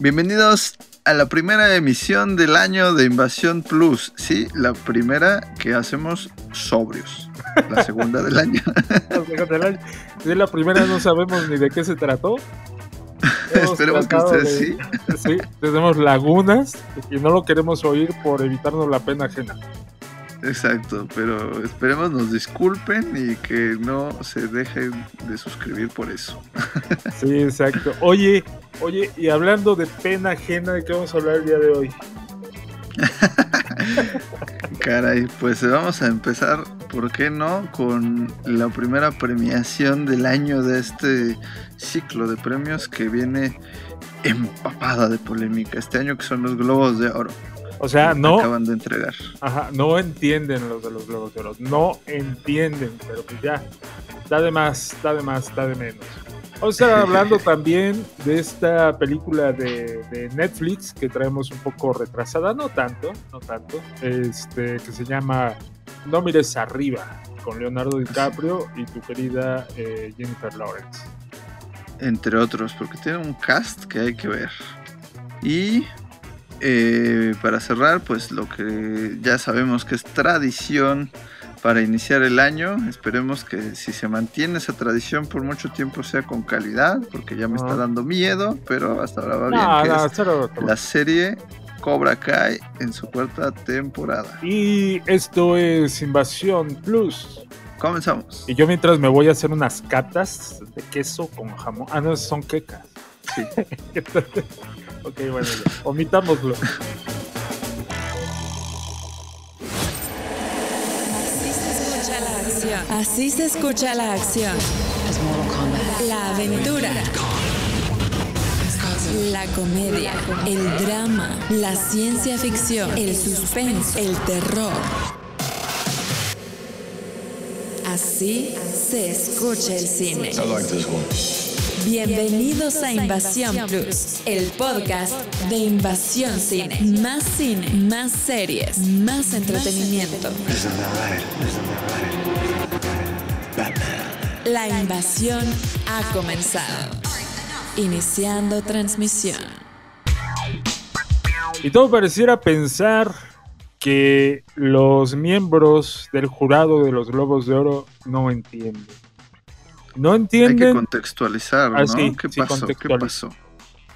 Bienvenidos a la primera emisión del año de Invasión Plus. Sí, la primera que hacemos sobrios. La segunda del año. De la primera no sabemos ni de qué se trató. Esperemos que ustedes sí. Sí, tenemos lagunas y no lo queremos oír por evitarnos la pena ajena. Exacto, pero esperemos nos disculpen y que no se dejen de suscribir por eso. Sí, exacto. Oye, oye, y hablando de pena ajena, ¿de qué vamos a hablar el día de hoy? Caray, pues vamos a empezar, ¿por qué no? Con la primera premiación del año de este ciclo de premios que viene empapada de polémica este año, que son los Globos de Oro. O sea, no. Acaban de entregar. Ajá, no entienden los de los Globos de Oro. No entienden, pero pues ya. Da de más, da de más, da de menos. Vamos a estar hablando también de esta película de, de, Netflix que traemos un poco retrasada, no tanto, no tanto, este, que se llama No mires arriba, con Leonardo DiCaprio y tu querida eh, Jennifer Lawrence. Entre otros, porque tiene un cast que hay que ver. Y eh, para cerrar, pues lo que ya sabemos que es tradición para iniciar el año. Esperemos que si se mantiene esa tradición por mucho tiempo sea con calidad, porque ya me está dando miedo, pero hasta ahora va bien. que la serie Cobra Kai en su cuarta temporada. Y esto es Invasión Plus. Comenzamos. Y yo mientras me voy a hacer unas catas de queso con jamón. Ah, no, son quecas. Sí. Ok, bueno, ya. Omitámoslo. Así se escucha la acción. La aventura. La comedia, el drama, la ciencia ficción, el suspense, el terror. Así se escucha el cine. Bienvenidos a Invasión Plus, el podcast de Invasión Cine. Más cine, más series, más entretenimiento. La invasión ha comenzado. Iniciando transmisión. Y todo pareciera pensar que los miembros del jurado de los Globos de Oro no entienden. No entienden. Hay que contextualizar, ah, ¿no? ¿Qué, pasó? ¿Qué pasó?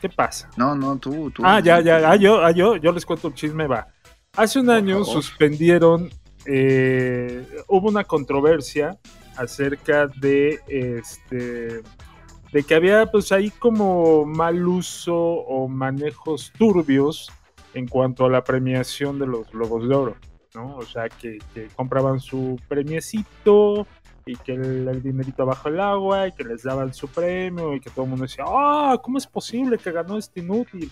¿Qué pasa? No, no, tú, tú. Ah, ya, ya, ah, yo, ah, yo, yo les cuento un chisme, va. Hace un año suspendieron, eh, hubo una controversia acerca de este de que había pues ahí como mal uso o manejos turbios en cuanto a la premiación de los Globos de Oro, ¿no? O sea, que, que compraban su premiecito, y que el, dinerito bajo el agua y que les daban su premio y que todo el mundo decía, ah, ¿cómo es posible que ganó este inútil?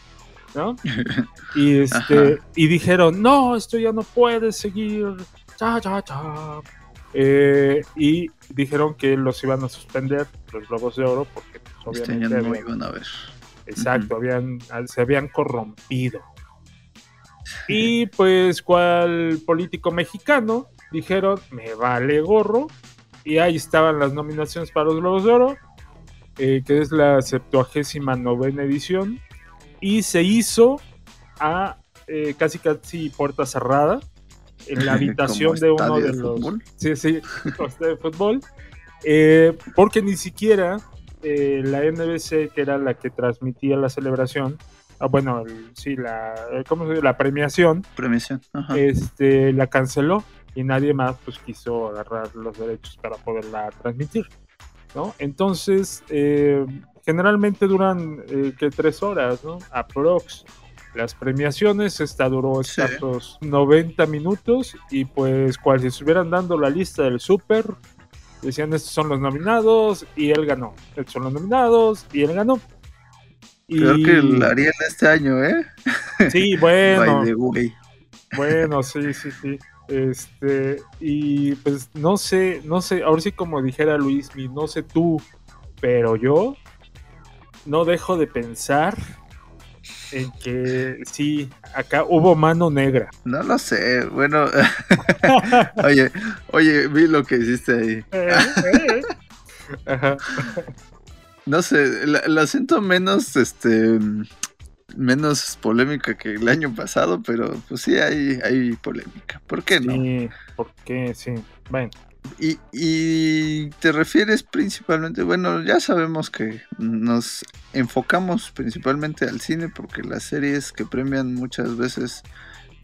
¿No? y, este, y dijeron, no, esto ya no puede seguir. Ya, ya, ya. Eh, y dijeron que los iban a suspender, los Globos de Oro, porque pues, este obviamente no iban a ver. Exacto, habían, se habían corrompido. Y pues, cual político mexicano dijeron, me vale gorro, y ahí estaban las nominaciones para los Globos de Oro, eh, que es la 79 novena edición. Y se hizo a eh, casi casi puerta cerrada en la habitación de uno de, los. Sí, sí, de fútbol. Eh, porque ni siquiera la NBC, que era la que transmitía la celebración, ah, bueno, sí, la, ¿cómo se dice? La premiación, premiación Este, la canceló y nadie más pues quiso agarrar los derechos para poderla transmitir, ¿no? Entonces, eh, generalmente duran eh, que tres horas, ¿no? Aprox. Las premiaciones, esta duró estos 90 minutos y pues cual si estuvieran dando la lista del súper, decían estos son los nominados y él ganó. Estos son los nominados y él ganó. Creo que el Ariel este año, ¿eh? Sí, bueno. bueno, sí, sí, sí. Este, y pues no sé, no sé, ahora sí como dijera Luis, no sé tú, pero yo no dejo de pensar en que sí, acá hubo mano negra. No lo sé, bueno, oye, oye, vi lo que hiciste ahí. Eh, eh. No sé, la, siento menos, este, menos polémica que el año pasado, pero pues sí hay, hay polémica. ¿Por qué no? Sí, ¿por qué? Sí. Bueno. Y, y te refieres principalmente, bueno, ya sabemos que nos enfocamos principalmente al cine porque las series que premian muchas veces,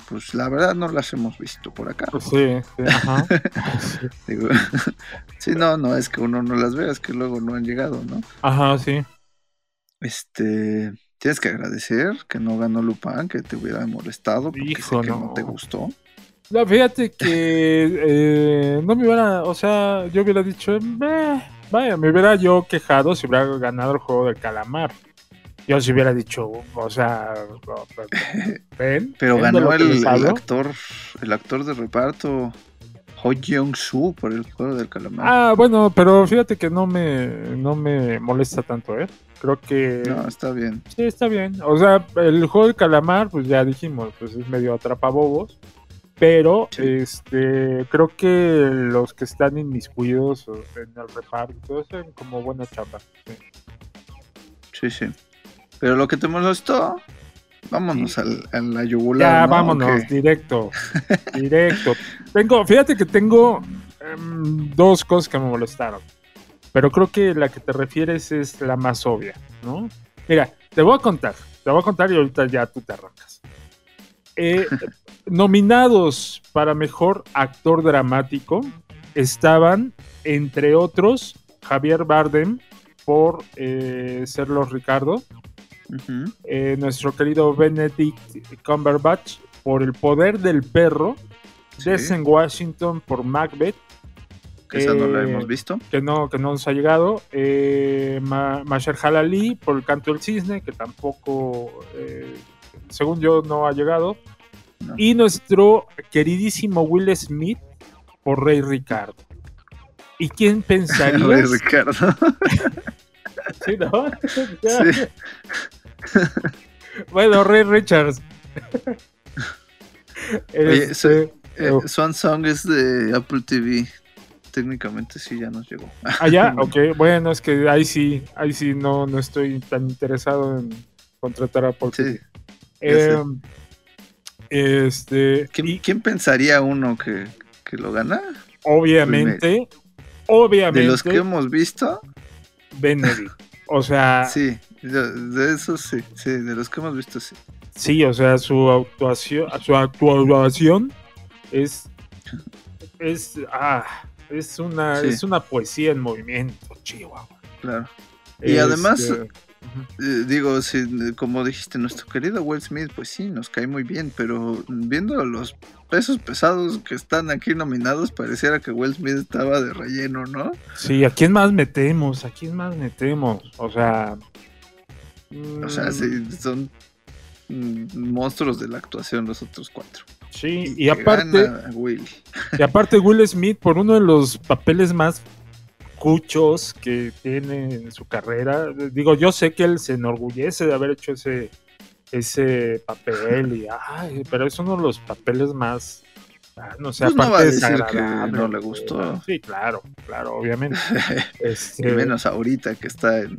pues la verdad no las hemos visto por acá. Pues sí, sí, ajá. Digo, sí, no, no es que uno no las vea, es que luego no han llegado, ¿no? Ajá, sí. Este, tienes que agradecer que no ganó Lupin, que te hubiera molestado porque Hijo, sé que no. no. te gustó. No, fíjate que eh, no me hubiera, o sea, yo hubiera dicho, "Meh", vaya, me hubiera yo quejado si hubiera ganado el juego del calamar. Yo si hubiera dicho, o sea, ven, Pero ven de ganó el, actor, el actor de reparto, Ho Jeong-soo, por el juego del calamar. Ah, bueno, pero fíjate que no me, no me molesta tanto, ¿eh? Creo que No, está bien. sí está bien. O sea, el juego del calamar, pues ya dijimos, pues es medio atrapabobos. Pero Sí. este creo que los que están inmiscuidos en el reparto hacen como buena chamba. sí. Sí, sí. Pero lo que te molestó, vámonos al, a la yugular. Ya, ¿no? vámonos, directo. directo. Tengo, fíjate que tengo em, dos cosas que me molestaron. Pero creo que la que te refieres es la más obvia, ¿no? Mira, te voy a contar. Te voy a contar y ahorita ya tú te arrancas. Eh, nominados para mejor actor dramático estaban, entre otros, Javier Bardem por eh, ser los Eh, nuestro querido Benedict Cumberbatch por El Poder del Perro, Sí. Denzel Washington por Macbeth, Que esa no la eh, hemos visto. que no, que no nos ha llegado, eh, Ma Mahershala Ali por El Canto del Cisne, que tampoco, eh, según yo, no ha llegado, No. y nuestro queridísimo Will Smith por Rey Ricardo. ¿Y quién pensaría? Rey Ricardo. Sí, ¿no? Sí. bueno, Rey Richards. Oye, Este, soy- Eh, Oh. Swan Song es de Apple TV. Técnicamente sí ya nos llegó. Allá, ok, bueno, es que ahí sí, ahí sí no, no estoy tan interesado en contratar a Paul. Sí. Eh, este, ¿Quién, y quién pensaría uno que, que lo gana? obviamente, De obviamente, los que hemos visto, Benedict. O sea, sí. sí. De, esos sí. Sí, de los que hemos visto sí. o sea, su actuación, su actuación es, es, ah, es una, Sí. es una poesía en movimiento, Chihuahua. Claro. Y además, Eh, digo, si, como dijiste, nuestro querido Will Smith, pues sí, nos cae muy bien, pero viendo los pesos pesados que están aquí nominados, pareciera que Will Smith estaba de relleno, ¿no? Sí, ¿a quién más metemos? ¿A quién más metemos? O sea. O sea, mm, sí, son mm, monstruos de la actuación los otros cuatro. Sí, y que aparte, Will. y aparte Will Smith, por uno de los papeles más cuchos que tiene en su carrera, digo, yo sé que él se enorgullece de haber hecho ese, ese papel, y, ay, pero es uno de los papeles más, ah, no sé, Pues no aparte va a decir que desagradable, no le gustó. Sí, claro, claro, obviamente. y Este, menos ahorita que está en,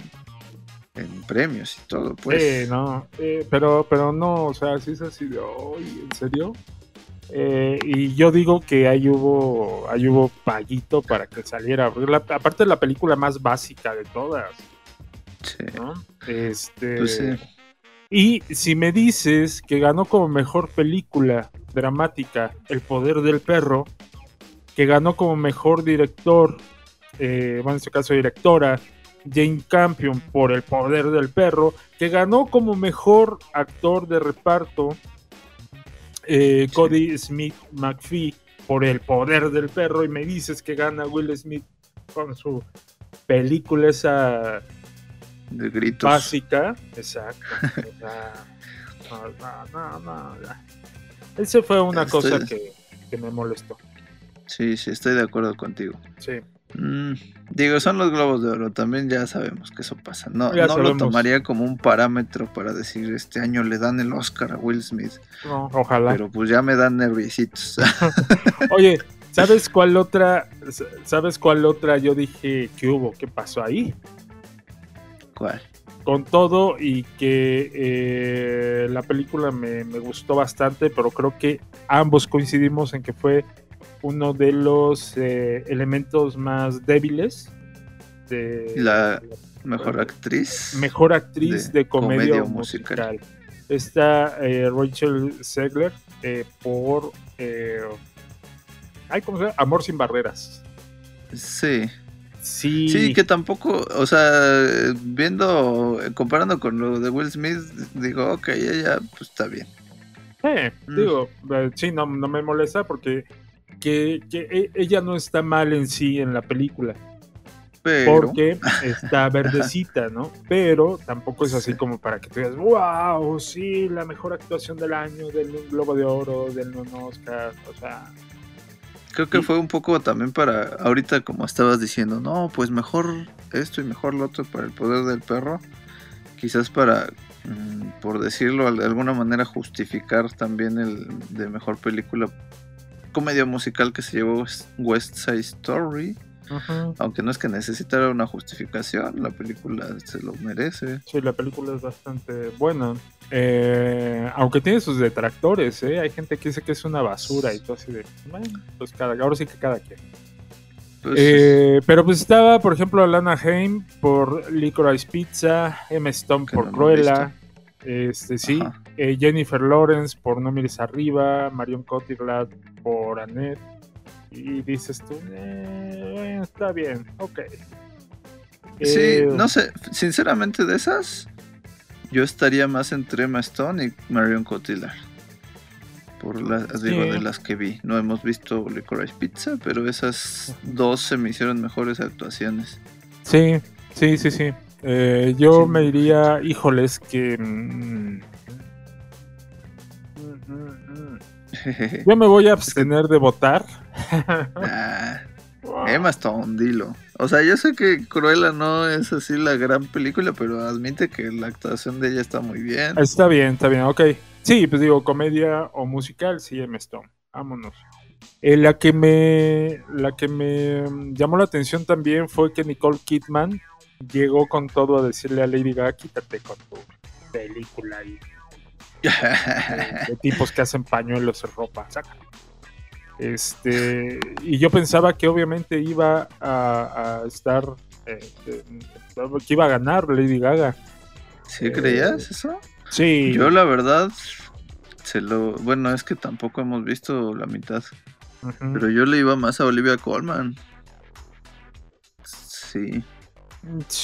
en premios y todo, pues. No, eh, pero, pero no, o sea, sí es así de, "Ay, ¿en serio? Eh, y yo digo que ahí hubo, ahí hubo paguito para que saliera, la- aparte es la película más básica de todas, Sí, ¿no? Este, pues sí. y si me dices que ganó como mejor película dramática El Poder del Perro, que ganó como mejor director, eh, bueno, en este caso directora, Jane Campion por El Poder del Perro, que ganó como mejor actor de reparto, eh. Cody Smith McPhee por El Poder del Perro, y me dices que gana Will Smith con su película esa De gritos. básica, exacto. no. Ese fue una Estoy- cosa que, que me molestó. Sí, sí, estoy de acuerdo contigo. Sí. Mm, digo, son los globos de oro, también ya sabemos que eso pasa. No, Ya no lo tomaría como un parámetro para decir este año le dan el Oscar a Will Smith, No, ojalá. pero pues ya me dan nerviositos. Oye, ¿sabes cuál otra? ¿Sabes cuál otra yo dije que hubo? ¿Qué pasó ahí? ¿Cuál? con todo y que eh, la película me, me, gustó bastante, pero creo que ambos coincidimos en que fue uno de los eh, elementos más débiles de la mejor actriz. Mejor actriz de, comedia, musical. Está eh, Rachel Segler por ay, ¿cómo se llama? Amor sin barreras. Sí. Sí. Sí, que tampoco, o sea, viendo, comparando con lo de Will Smith, digo, ok, ella, pues está bien. Eh, digo, eh, sí, no, no, me molesta porque que, que, e, ella no está mal en sí en la película. Pero... Porque está verdecita, ¿no? Pero tampoco es así como para que tú digas, wow, sí, la mejor actuación del año, del Globo de Oro, del Oscar, o sea, Creo que fue un poco también para, ahorita como estabas diciendo, no, pues mejor esto y mejor lo otro para el poder del perro. Quizás para, mm, por decirlo de alguna manera, justificar también el de mejor película comedia musical que se llevó West Side Story. Aunque no es que necesitara una justificación, la película se lo merece. Sí, la película es bastante buena. Eh, aunque tiene sus detractores, ¿eh? hay gente que dice que es una basura y todo así de. pues cada, ahora sí que cada quien. Pues, eh, pero pues estaba, por ejemplo, Alana Haim por Licorice Pizza, Emma Stone por Cruella, este sí, Jennifer Lawrence por No Mires Arriba, Marion Cotillard por Annette. Y dices tú, está bien, ok. Sí, no sé, sinceramente de esas, yo estaría más entre Emma Stone y Marion Cotillard. Por las digo, de las que vi. No hemos visto Licorice Pizza, pero esas dos se me hicieron mejores actuaciones. Sí, sí, sí, sí. Eh, yo me diría, híjoles, que. Mm, mm, mm, yo me voy a abstener de votar. ah, Emma Stone, dilo. O sea, yo sé que Cruella no es así la gran película, pero admite que la actuación de ella está muy bien. Está bien, está bien, ok. Sí, pues digo, comedia o musical, sí, Emma Stone. Vámonos. Eh, la que me la que me llamó la atención también fue que Nicole Kidman llegó con todo a decirle a Lady Gaga quítate con tu película y de, tipos que hacen pañuelos en ropa saca este, y yo pensaba que obviamente iba a, estar, eh, que iba a ganar Lady Gaga. ¿Sí creías eso? Sí. Yo la verdad, se lo, bueno, es que tampoco hemos visto la mitad. Pero yo le iba más a Olivia Colman. Sí.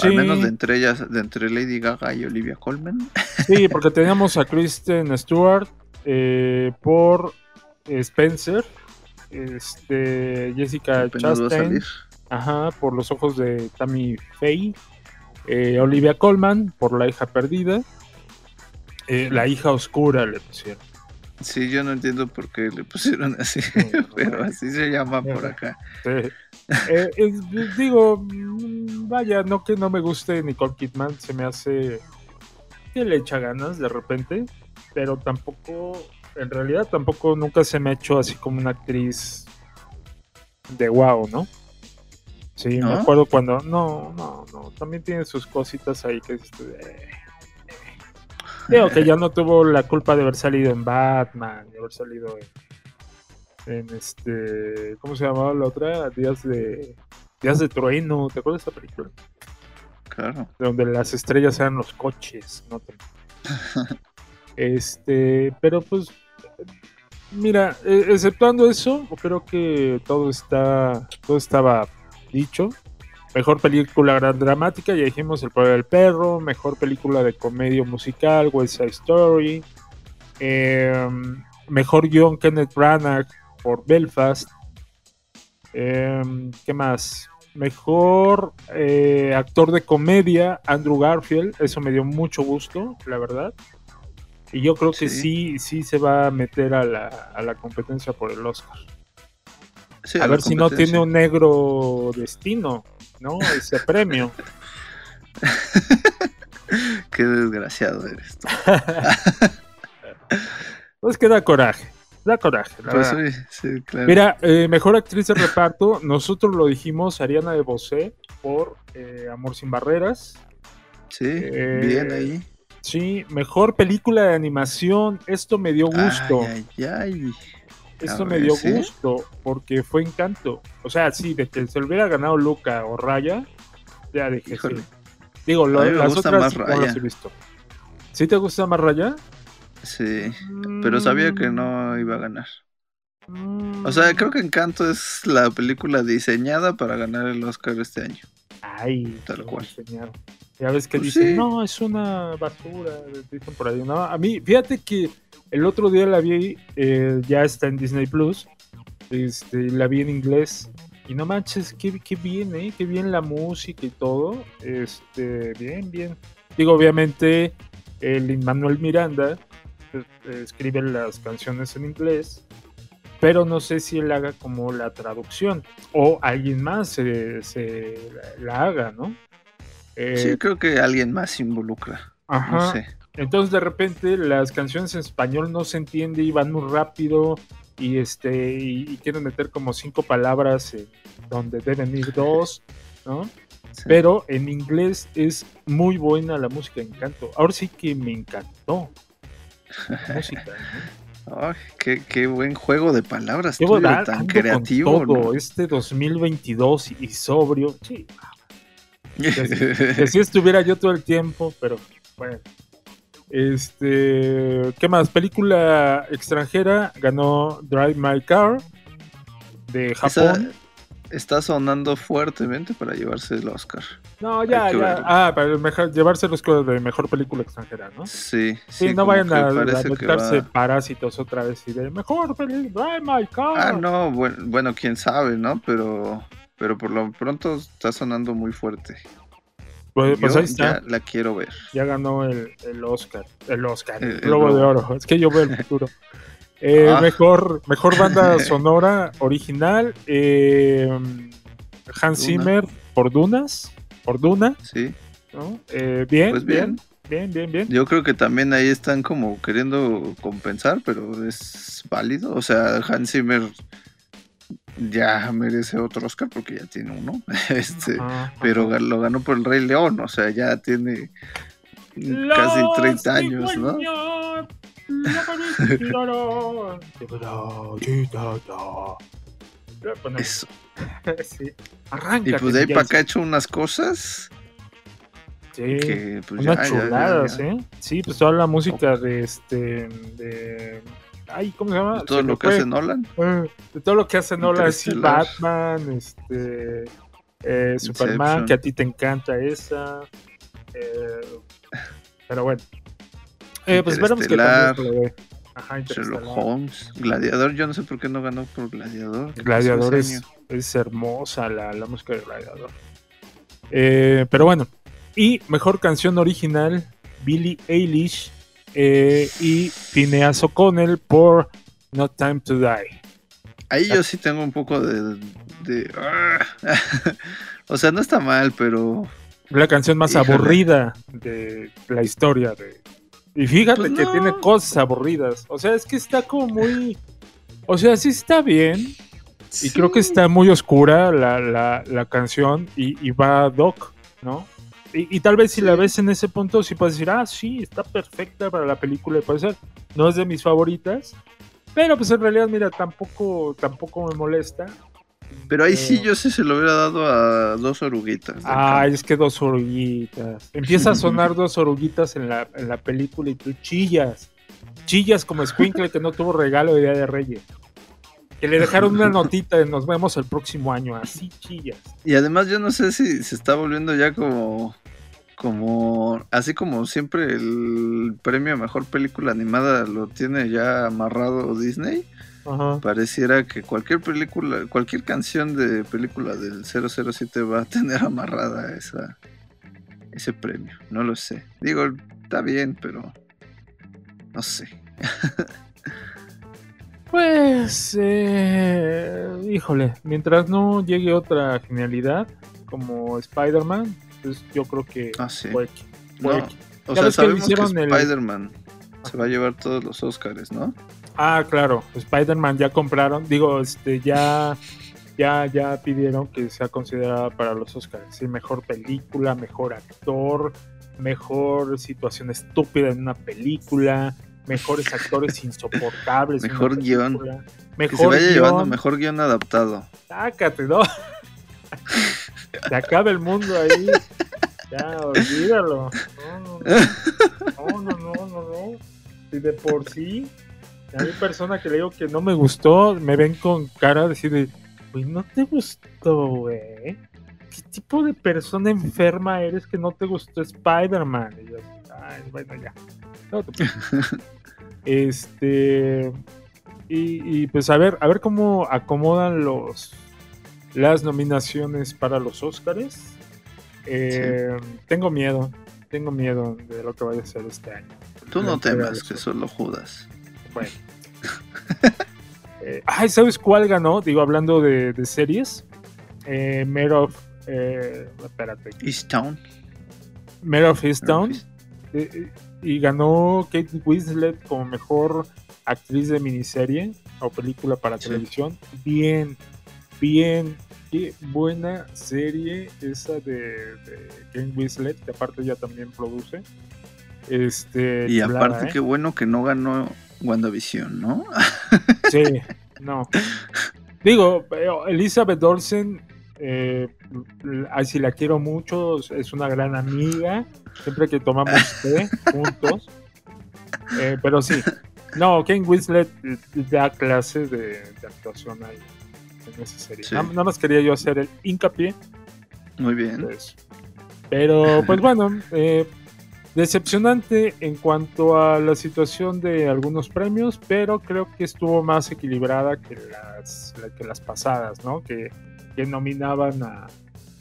Al menos de entre ellas, de entre Lady Gaga y Olivia Colman. Sí, porque teníamos a Kristen Stewart eh, por Spencer este, Jessica Chastain, ajá, por los ojos de Tammy Faye, eh, Olivia Colman por la hija perdida, eh, la hija oscura le pusieron. Sí, yo no entiendo por qué le pusieron así, pero así se llama por acá. Eh, digo, mm, vaya, no que no me guste Nicole Kidman, se me hace que le echa ganas de repente, pero tampoco en realidad tampoco nunca se me ha hecho así como una actriz de wow, ¿no? Sí, me acuerdo cuando. No, no, no. También tiene sus cositas ahí que. Este, Digo que ya no tuvo la culpa de haber salido en Batman, de haber salido en, este. ¿Cómo se llamaba la otra? Días de. Días de Trueno. ¿Te acuerdas de esta película? Claro. Donde las estrellas eran los coches, ¿no? este. Pero pues Mira, eh, exceptuando eso, creo que todo está, todo estaba dicho. Mejor película dramática, ya dijimos El poder del perro. Mejor película de comedia musical, West Side Story. Em, mejor guion, Kenneth Branagh por Belfast. Em, ¿Qué más? Mejor eh, actor de comedia, Andrew Garfield. Eso me dio mucho gusto, la verdad. Y yo creo que sí, sí, se va a meter a la, a la competencia por el Oscar. a, ver si no tiene un negro destino, ¿no? Ese premio. Qué desgraciado eres tú. pues que da coraje. Da coraje, pues Sí, claro. Mira, eh, mejor actriz de reparto, nosotros lo dijimos, Ariana de Bosé por eh, Amor sin Barreras. Sí, bien Eh, ahí. Sí, mejor película de animación. Esto me dio gusto. Ay, ay, ay. Esto me dio ¿sí? gusto porque fue encanto. O sea, sí, de que se lo hubiera ganado Luca o Raya, ya dije sí. Digo, lo- las otras más no las he visto. ¿Sí te gusta más Raya? Sí, pero sabía que no iba a ganar. O sea, creo que Encanto es la película diseñada para ganar el Oscar este año. Ay, Tal cual. Ya ves que Pues dicen, sí. no, es una basura, dicen por ahí. No, a mí, fíjate que el otro día la vi, eh, ya está en Disney Plus, este, la vi en inglés. Y no manches, qué, qué bien, ¿eh? Qué bien la música y todo. Este, bien, bien. Digo, obviamente, el Manuel Miranda escribe las canciones en inglés, pero no sé si él haga como la traducción o alguien más se, se la, haga, ¿no? Eh, Sí, creo que alguien más se involucra. ajá. No sé. Entonces de repente las canciones en español no se entiende y van muy rápido y este y, y quieren meter como cinco palabras donde deben ir dos, ¿no? Sí. Pero en inglés es muy buena la música de Encanto. Ahora sí que me encantó. Música, ¿no? Ay, qué, qué buen juego de palabras tan creativo. todo, ¿no? este 2022 y sobrio. Sí, que si estuviera yo todo el tiempo, pero bueno. Este, ¿qué más? Película extranjera ganó Drive My Car de Esa Japón. Está sonando fuertemente para llevarse el Oscar. No, ya, ya. verlo. Ah, para el mejor, llevarse los cosas de mejor película extranjera, ¿no? Sí, Sí, no vayan a, meterse va- parásitos otra vez y de mejor película, Drive My. Ah, no, bueno, bueno, quién sabe, ¿no? Pero, pero por lo pronto está sonando muy fuerte. Pues, pues Yo ahí está. ya la quiero ver. Ya ganó el, el Oscar. El Oscar, el, El- el Globo de. Oro. Es que yo veo el futuro. Eh, Ah. mejor, mejor banda sonora original. eh, Hans Duna. Zimmer por Dunas. Por Duna. Sí, ¿no? Eh, bien, pues bien, bien. bien, bien. Yo creo que también ahí están como queriendo compensar, pero es válido. O sea, Hans Zimmer ya merece otro Oscar porque ya tiene uno. Este, Ajá, pero lo ganó por el Rey León, o sea, ya tiene casi 30 años, ¿no? Eso. sí. Arranca. Y pues de ahí para acá ha hecho unas cosas Sí. que pues Unas chuladas. ¿eh? Sí, pues toda la música de este. de. Ay, ¿cómo se llama? De todo Se lo que fue. hace Nolan. Eh, De todo lo que hace Nolan, sí, Interestelar. Batman, este. eh, Superman, Inception. que a ti te encanta esa. eh, pero bueno. Eh, pues esperamos que también. Ajá, Sherlock. Holmes, Gladiador, yo no sé por qué no ganó por Gladiador. ¿Qué pasó Gladiador es, es hermosa la, la música de Gladiador. Eh, pero bueno, y mejor canción original, Billie Eilish eh, y Phineas O'Connell por No Time to Die. Ahí yo sí tengo un poco de... de- ¡ah! o sea, no está mal, pero... La canción más Híjole. aburrida de la historia. De... Y fíjate Pues que no. tiene cosas aburridas. O sea, es que está como muy... O sea, sí está bien. Y creo que está muy oscura la, la, la canción y, y va Doc, ¿no? Y, y tal vez si la ves en ese punto, sí puedes decir, ah, sí, está perfecta para la película, y puede ser. No es de mis favoritas, pero pues en realidad, mira, tampoco, tampoco me molesta. Pero ahí sí Eh. yo sí se lo hubiera dado a dos oruguitas. campo. es que dos oruguitas. Empieza a sonar dos oruguitas en la, en la película y tú chillas. Chillas como Squinkle que no tuvo regalo de Día de Reyes. Que le dejaron una notita de nos vemos el próximo año. Así chillas. Y además yo no sé si se está volviendo ya como... Como... Así como siempre el premio a Mejor Película Animada lo tiene ya amarrado Disney. Ajá. Pareciera que cualquier película, cualquier canción de película del 007 va a tener amarrada esa, ese premio. No lo sé. Digo, está bien, pero no sé. Pues, eh, híjole, mientras no llegue otra genialidad como Spider-Man, pues yo creo que Ah, sí. puede No, o sea, que sabemos que el- Spider-Man se va a llevar todos los Oscars, ¿no? Ah, claro, Spider-Man ya compraron, digo, este, ya, ya, ya pidieron que sea considerada para los Oscars, sí, mejor película, mejor actor, mejor situación estúpida en una película, mejores actores insoportables. Mejor guion. Mejor que se vaya guion. llevando mejor guion adaptado. Sácate, ¿no? se acaba el mundo ahí. Ya, olvídalo. No, no, no. No, no, no, no, no. Si de por sí, hay persona que le digo que no me gustó, me ven con cara de decir, de, güey, no te gustó, güey. ¿Qué tipo de persona enferma eres que no te gustó Spider-Man? Y yo, ay, bueno, ya. No te este. Y, y, pues a ver, a ver cómo acomodan los las nominaciones para los Oscars. Eh, sí. Tengo miedo, tengo miedo de lo que vaya a ser este año. Tú no temas que solo Judas. Bueno. eh, ay, ¿sabes cuál ganó? Digo, hablando de, de series. Eh, Mare of. Eh, espérate. Easttown. Mare of Easttown. Eh, y ganó Kate Winslet como mejor actriz de miniserie o película para sí. televisión. Bien, bien. Qué buena serie esa de, de Kate Winslet, que aparte ya también produce. Este, y aparte, ¿eh? qué bueno que no ganó WandaVision, ¿no? sí, no. Digo, Elizabeth Olsen, eh, si la quiero mucho, es una gran amiga. Siempre que tomamos té juntos. Eh, pero sí, no, Ken Winslet da clases de, de actuación ahí en esa serie. Sí. Nada, nada, más quería yo hacer el hincapié. Muy bien. Pues, pero, pues bueno, eh, decepcionante en cuanto a la situación de algunos premios, pero creo que estuvo más equilibrada que las, que las pasadas, ¿no? Que, que nominaban a,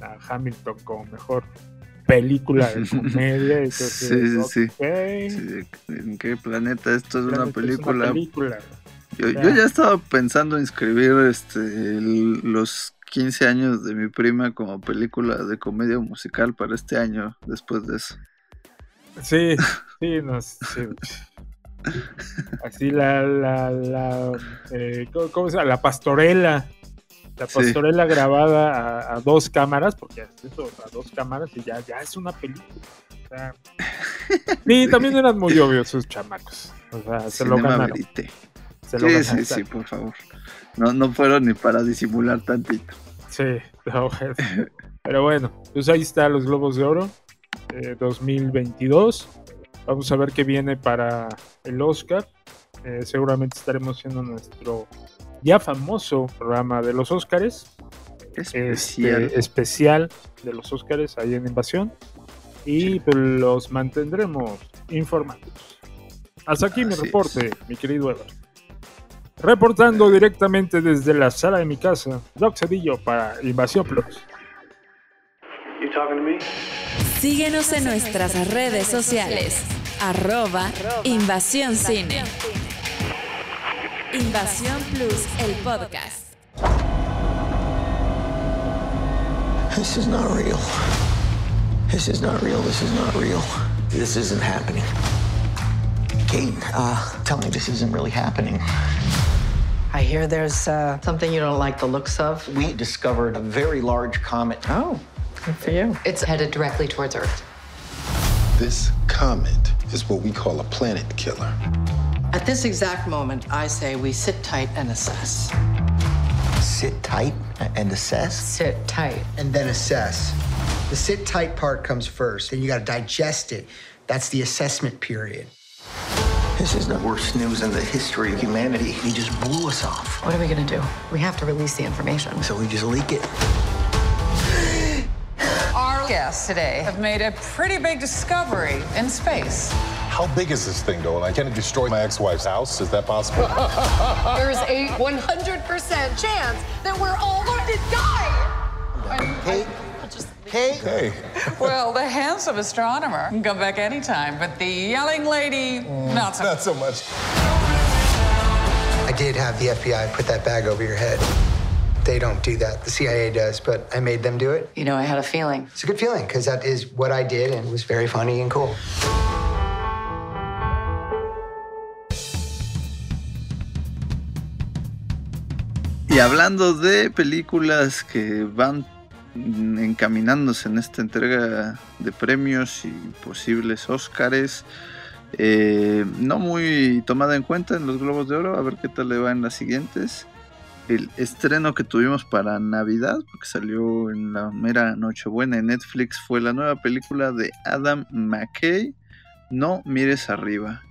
a, Hamilton como mejor película de comedia. Entonces, sí, sí, okay. sí, ¿En qué planeta esto es planeta una película? Es una película. Yo, ya. yo, ya estaba pensando inscribir este, el, los 15 años de mi prima como película de comedia musical para este año, después de eso. Sí, sí, no, sí. Así la, la, la eh, ¿cómo se llama? La pastorela. La pastorela sí. grabada a, a, dos cámaras, porque eso, a dos cámaras y ya, ya es una película. O sea, sí, también eran muy obvios sus chamacos. O sea, se lo ganaron. Se lo sí, ganaron. sí, sí, por favor. No, no fueron ni para disimular tantito. Sí, no, pero bueno, pues ahí están los Globos de Oro. Eh, 2022. Vamos a ver qué viene para el Oscar. Eh, seguramente estaremos haciendo nuestro ya famoso programa de los Oscars. Especial. Este, especial de los Oscars ahí en Invasión. Y sí. pues, los mantendremos informados. Hasta aquí mi reporte, es. mi querido Ever. Reportando directamente desde la sala de mi casa, Doc Cedillo para Invasión Plus. Síguenos en nuestras redes sociales. Arroba Invasión Cine. Invasión Plus, el podcast. This is not real. This is not real. This is not real. This isn't happening. Kate, uh, tell me this isn't really happening. I hear there's uh, something you don't like the looks of. We discovered a very large comet. Oh. Good for you. It's headed directly towards Earth. This comet is what we call a planet killer. At this exact moment, I say we sit tight and assess. Sit tight and assess? Sit tight. And then assess. The sit tight part comes first, then you gotta digest it. That's the assessment period. This is the worst news in the history of humanity. He just blew us off. What are we gonna do? We have to release the information. So we just leak it. Our guests today have made a pretty big discovery in space. How big is this thing, though? Like, can it destroy my ex-wife's house? Is that possible? There's a 100% chance that we're all going to die. Hey, hey, hey. Well, the handsome astronomer can come back anytime, but the yelling lady, mm, not so. Not so much. I did have the FBI put that bag over your head. They don't do that. The CIA does, but I made them do it. You know, I had a feeling. It's a good feeling because that is what I did and it was very funny and cool. Y hablando de películas que van encaminándose en esta entrega de premios y posibles Óscares. Eh, no muy tomada en cuenta en los Globos de Oro, a ver qué tal le va en las siguientes. El estreno que tuvimos para Navidad, porque salió en la mera Nochebuena en Netflix, fue la nueva película de Adam McKay, No mires arriba.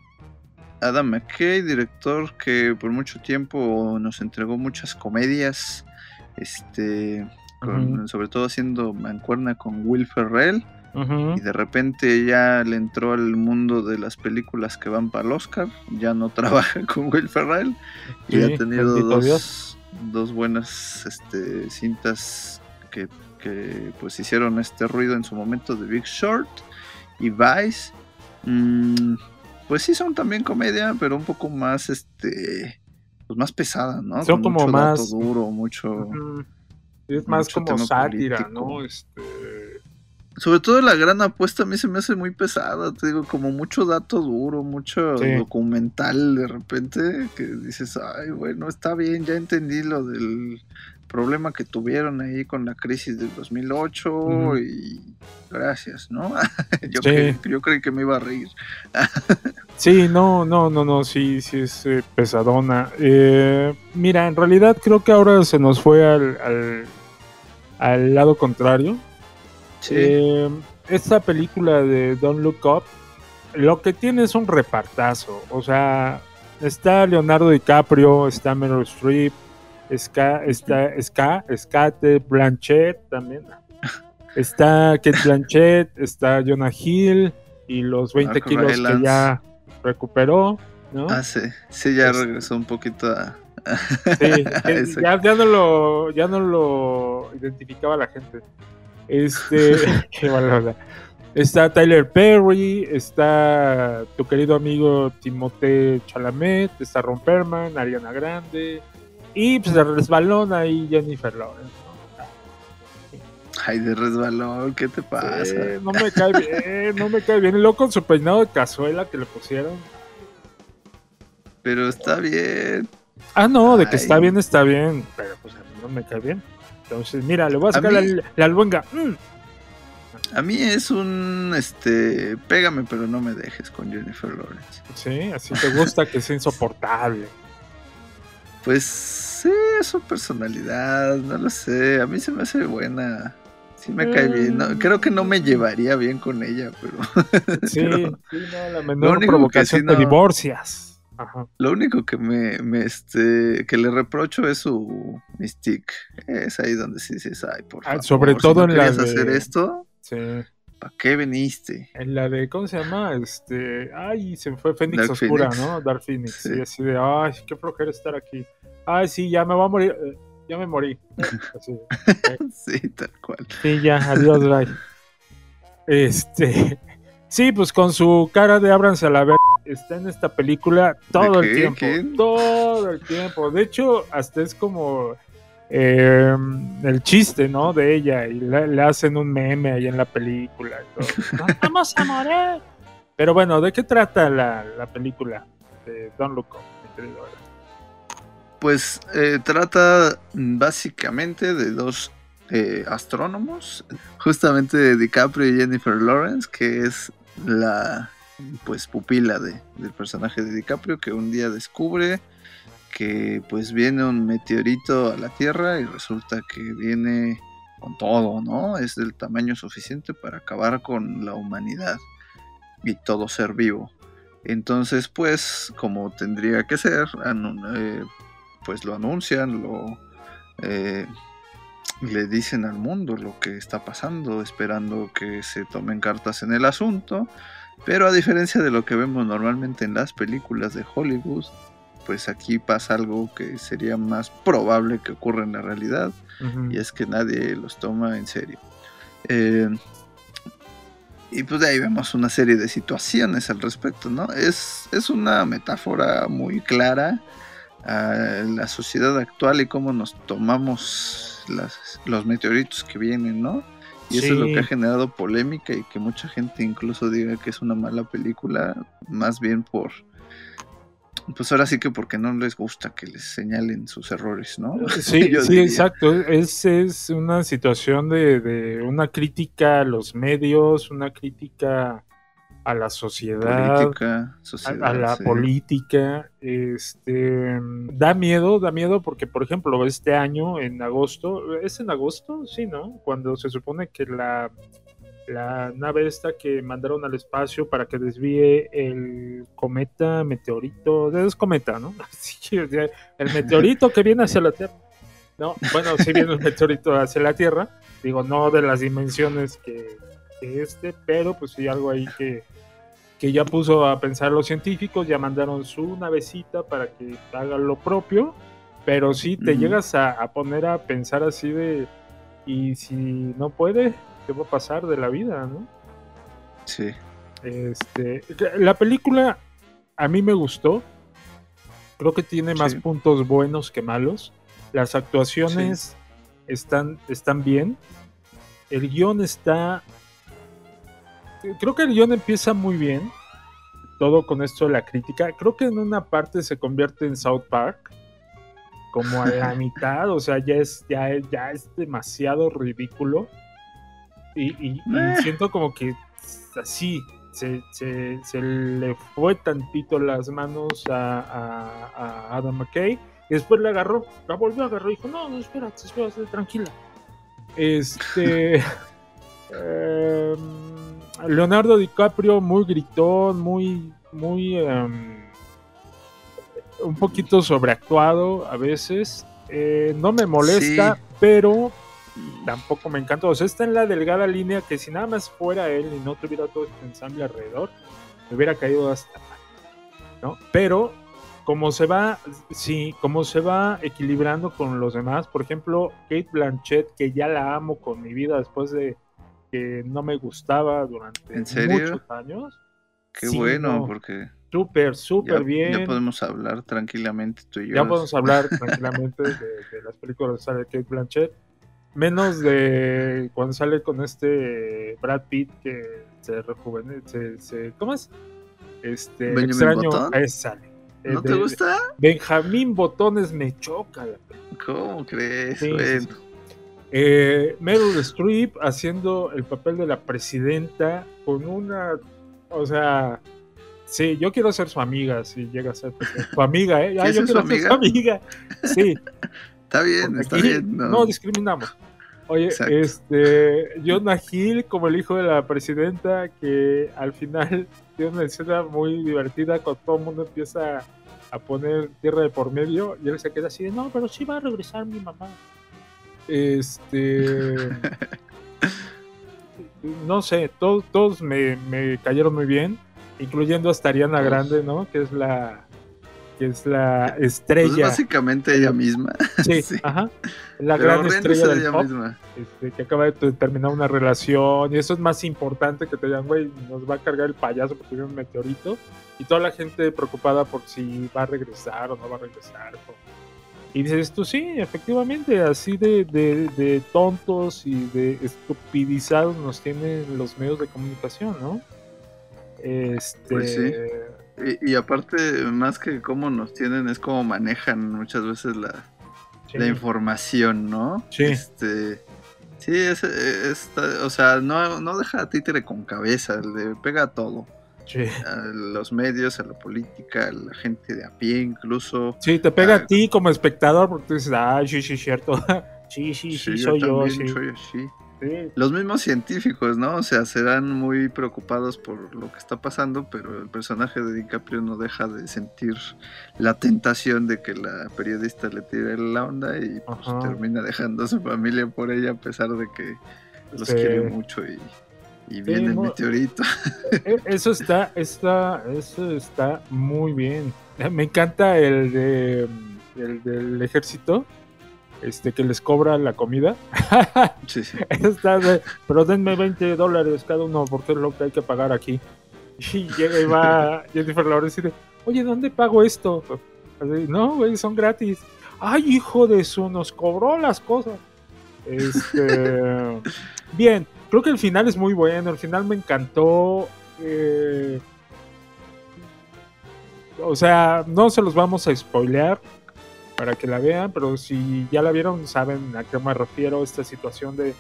Adam McKay, director que por mucho tiempo nos entregó muchas comedias, este, sobre todo haciendo mancuerna con Will Ferrell. Y de repente ya le entró al mundo de las películas que van para el Oscar. Ya no trabaja con Will Ferrell. y ha tenido dos, dos, buenas este, cintas que, que, pues hicieron este ruido en su momento de Big Short y Vice. Mm, pues sí son también comedia, pero un poco más este pues más pesada, ¿no? Son como mucho más duro, mucho es más como sátira, ¿no? Este sobre todo la gran apuesta a mí se me hace muy pesada, te digo, como mucho dato duro, mucho documental de repente, que dices, ay, bueno, está bien, ya entendí lo del problema que tuvieron ahí con la crisis del 2008 y gracias, ¿no? yo, creí, que me iba a reír. sí, no, no, no, no, sí, sí es eh, pesadona. Eh, mira, en realidad creo que ahora se nos fue al, al, lado contrario. Eh, esta película de Don't Look Up, lo que tiene es un repartazo, o sea, está Leonardo DiCaprio, está Meryl Streep, Ska, está Ska, Skate, Blanchett también. Está Kate Blanchett, está Jonah Hill y los 20 kilos que ya recuperó, ¿no? Ah, sí, sí, ya regresó un poquito a... Sí, ya, ya, no lo, ya no lo identificaba la gente. Este, qué. Está Tyler Perry, está tu querido amigo Timothée Chalamet, está Ron Perlman, Ariana Grande, y pues de resbalón ahí Jennifer Lawrence. Ay, de resbalón, ¿qué te pasa? no me cae bien, no me cae bien. Y luego con su peinado de cazuela que le pusieron. Pero está bien. Ah, no, de que está bien, está bien. Pero pues a mí no me cae bien. Entonces, mira, le voy a sacar la, la, albuenga. Mm. A mí es un, este, pégame pero no me dejes con Jennifer Lawrence. Sí, así te gusta que sea insoportable. Pues sí, es su personalidad, no lo sé. A mí se me hace buena. Sí me cae bien. Mm. creo que no me llevaría bien con ella, pero. Sí, sí no, la menor provocación de divorcias. Ajá. Lo único que me, me, este, que le reprocho es su mystique. Es ahí donde sí dices, ay, por ah, favor. sobre todo en la de... hacer esto. Sí. ¿Para qué veniste? En la de, ¿cómo se llama? Este, ay, se fue Fénix Oscura, ¿no? Dark Phoenix. Sí. Y así de, ay, qué flojera estar aquí. Ay, sí, ya me voy a morir. Eh, ya me morí. sí, tal cual. Sí, ya, adiós, bye. Este, sí, pues con su cara de ábranse a la vez, está en esta película todo el tiempo. Todo el tiempo. De hecho, hasta es como eh, el chiste, ¿no? De ella y le, hacen un meme ahí en la película. vamos a morir! Pero bueno, ¿de qué trata la, la película de Don Up, Pues eh, trata básicamente de dos eh, astrónomos, justamente de DiCaprio y Jennifer Lawrence, que es la pues pupila de, del personaje de DiCaprio, que un día descubre que pues viene un meteorito a la Tierra y resulta que viene con todo, ¿no? Es del tamaño suficiente para acabar con la humanidad y todo ser vivo. Entonces, pues, como tendría que ser, eh, pues lo anuncian, lo eh, le dicen al mundo lo que está pasando, esperando que se tomen cartas en el asunto. Pero a diferencia de lo que vemos normalmente en las películas de Hollywood, pues aquí pasa algo que sería más probable que ocurra en la realidad y es que nadie los toma en serio. Eh, y pues de ahí vemos una serie de situaciones al respecto, ¿no? Es, es una metáfora muy clara a la sociedad actual y cómo nos tomamos los meteoritos que vienen, ¿no? Y eso es lo que ha generado polémica y que mucha gente incluso diga que es una mala película, más bien por Pues ahora sí que porque no les gusta que les señalen sus errores, ¿no? Sí, Yo sí, diría. exacto. Es, es una situación de, de una crítica a los medios, una crítica a la sociedad, Política, a, sociedad. a la sí. política. Este da miedo, da miedo porque, por ejemplo, este año, en agosto, ¿es en agosto? Sí, ¿no? Cuando se supone que la, la nave esta que mandaron al espacio para que desvíe el cometa, meteorito, es cometa, ¿no? El meteorito que viene hacia la Tierra. No, bueno, sí viene el meteorito hacia la Tierra, digo, no de las dimensiones que, que este, pero pues sí algo ahí que, que ya puso a pensar los científicos, ya mandaron su navecita para que haga lo propio, pero sí te llegas a, a poner a pensar así de, y si no puede, ¿qué va a pasar de la vida, no? Sí. Este, la película a mí me gustó. Creo que tiene más Sí. puntos buenos que malos. Las actuaciones están, están bien. El guion está. Creo que el guion empieza muy bien. Todo con esto de la crítica. Creo que en una parte se convierte en South Park. Como a la mitad. O sea, ya es, ya, es- ya es demasiado ridículo. Y, y- y Eh. siento como que así se, se- se le fue tantito las manos a, a- a Adam McKay y después la agarró, la volvió a agarrar y dijo, no, no, espérate, espérate, tranquila. Este... em, Leonardo DiCaprio muy gritón, muy, muy... em, un poquito sobreactuado a veces. Eh, no me molesta, Sí. pero tampoco me encanta. O sea, está en la delgada línea que si nada más fuera él y no tuviera todo este ensamble alrededor, me hubiera caído hasta mal, ¿no? Pero como se va, sí, como se va equilibrando con los demás, por ejemplo, Kate Blanchett, que ya la amo con mi vida después de que no me gustaba durante ¿En serio? muchos años. Qué Sí, bueno, no, porque Súper, súper bien. ya podemos hablar tranquilamente tú y yo. Ya podemos hablar tranquilamente de, de las películas que sale Kate Blanchett. Menos de cuando sale con este Brad Pitt que se rejuvenece. Se, ¿Cómo es? Este, ¿Benjamin extraño. Ahí sale. Eh, ¿No te de- gusta? Benjamín Botones me choca. la. ¿Cómo crees? Sí, sí, bueno, sí. Eh, Meryl Streep haciendo el papel de la presidenta con una. O sea. Sí, yo quiero ser su amiga si llega a ser su amiga, ¿eh? Ah, ¿Quieres yo quiero ser su amiga. Sí. está bien, está aquí bien. No, no discriminamos. Oye, Exacto. este, Jonah Hill como el hijo de la presidenta que al final tiene una escena muy divertida cuando todo el mundo empieza a poner tierra de por medio y él se queda así de, no, pero sí va a regresar mi mamá. Este... no sé, todos, todos me, me cayeron muy bien, incluyendo hasta Ariana Grande, ¿no? Que es la que es la pues estrella. básicamente ella misma. Sí, sí. ajá. La Pero gran estrella de del ella pop, misma. este, que acaba de te- terminar una relación. Y eso es más importante que te digan, güey, nos va a cargar el payaso porque tiene un meteorito. Y toda la gente preocupada por si va a regresar o no va a regresar. Y dices tú, sí, efectivamente, así de, de- de tontos y de estupidizados nos tienen los medios de comunicación, ¿no? Este, Pues sí. Y, y aparte, más que cómo nos tienen, es cómo manejan muchas veces la, sí. la información, ¿no? Sí. Este, sí, es, es- o sea, no, no deja a títere con cabeza, le pega a todo. Sí. A los medios, a la política, a la gente de a pie incluso. Sí, te pega Ah, a ti como espectador porque tú dices, ah, sí, sí, cierto. sí, sí, sí, soy yo, sí. soy así. Sí. Los mismos científicos, ¿no? O sea, serán muy preocupados por lo que está pasando, pero el personaje de DiCaprio no deja de sentir la tentación de que la periodista le tire la onda y pues termina dejando a su familia por ella a pesar de que los quiere mucho y, y viene el meteorito. E- Eso está, está, eso está muy bien. Me encanta el de el del ejército, este que les cobra la comida. Sí, sí. Está de, pero denme 20 dólares cada uno porque es lo que hay que pagar aquí. Y llega y va Jennifer Lawrence y dice, oye, ¿dónde pago esto? Así, no, güey, son gratis. Ay, hijo de su, nos cobró las cosas. Este, bien, creo que el final es muy bueno, el final me encantó. eh, o sea, no se los vamos a spoilear para que la vean, pero si ya la vieron, saben a qué me refiero, esta situación de,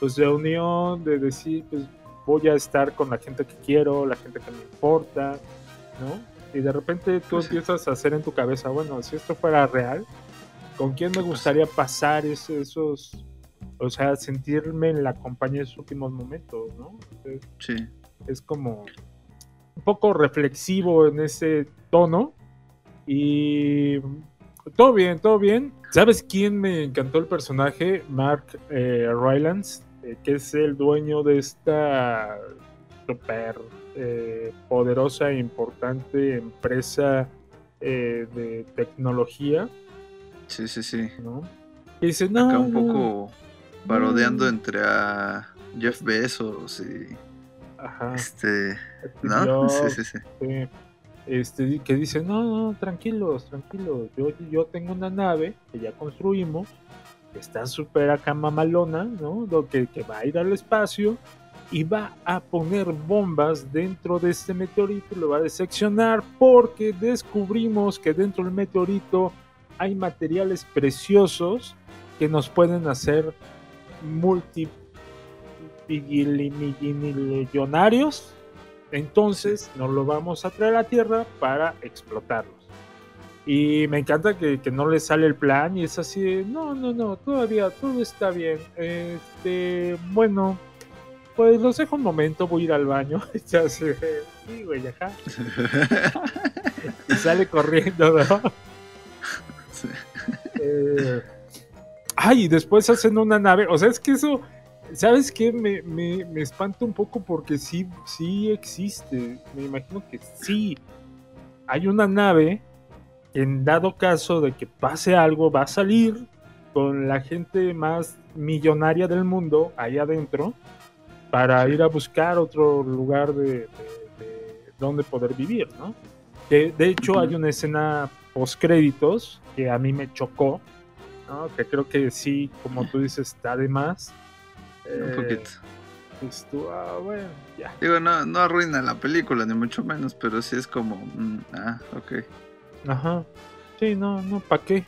pues, de unión, de decir, pues voy a estar con la gente que quiero, la gente que me importa, ¿no? Y de repente tú Pues empiezas a hacer en tu cabeza, bueno, si esto fuera real, ¿con quién me gustaría pasar esos, o sea, sentirme en la compañía en sus últimos momentos, ¿no? Sí. es como un poco reflexivo en ese tono. Y todo bien, todo bien. ¿Sabes quién me encantó el personaje? Mark eh, Rylance, eh, que es el dueño de esta super eh, poderosa e importante empresa eh, de tecnología, Sí, sí, sí. ¿no? Y dice, no, Acá un poco parodiando no". entre a Jeff Bezos y Ajá. este. ¿No? Sí, sí, sí. Sí. Este, que dice, no, no, tranquilos, tranquilos, yo, yo tengo una nave que ya construimos, que está súper acá mamalona, ¿no? Lo que, que va a ir al espacio y va a poner bombas dentro de este meteorito, lo va a diseccionar porque descubrimos que dentro del meteorito hay materiales preciosos que nos pueden hacer multimillonarios entonces nos lo vamos a traer a la Tierra para explotarlos. Y me encanta que, que no le sale el plan y es así, de, no, no, no, todavía todo está bien. Este, bueno, pues los dejo un momento, voy a ir al baño. Y se hace, sí, güey, ajá. y sale corriendo, ¿no? Sí. Eh, ay, y después hacen una nave. O sea, es que eso, ¿sabes qué? Me, me, me espanta un poco porque sí, sí existe. Me imagino que sí. Hay una nave en dado caso de que pase algo, va a salir con la gente más millonaria del mundo ahí adentro para ir a buscar otro lugar de, de- de donde poder vivir, ¿no? Que, de hecho, hay una escena post créditos que a mí me chocó, ¿no? Que creo que sí, como tú dices, está de más. Un Eh, poquito. tú, ah, bueno, ya. Digo, no, no arruina la película, ni mucho menos, pero sí es como. mm, ah, ok. Ajá. Sí, no, no, ¿para qué?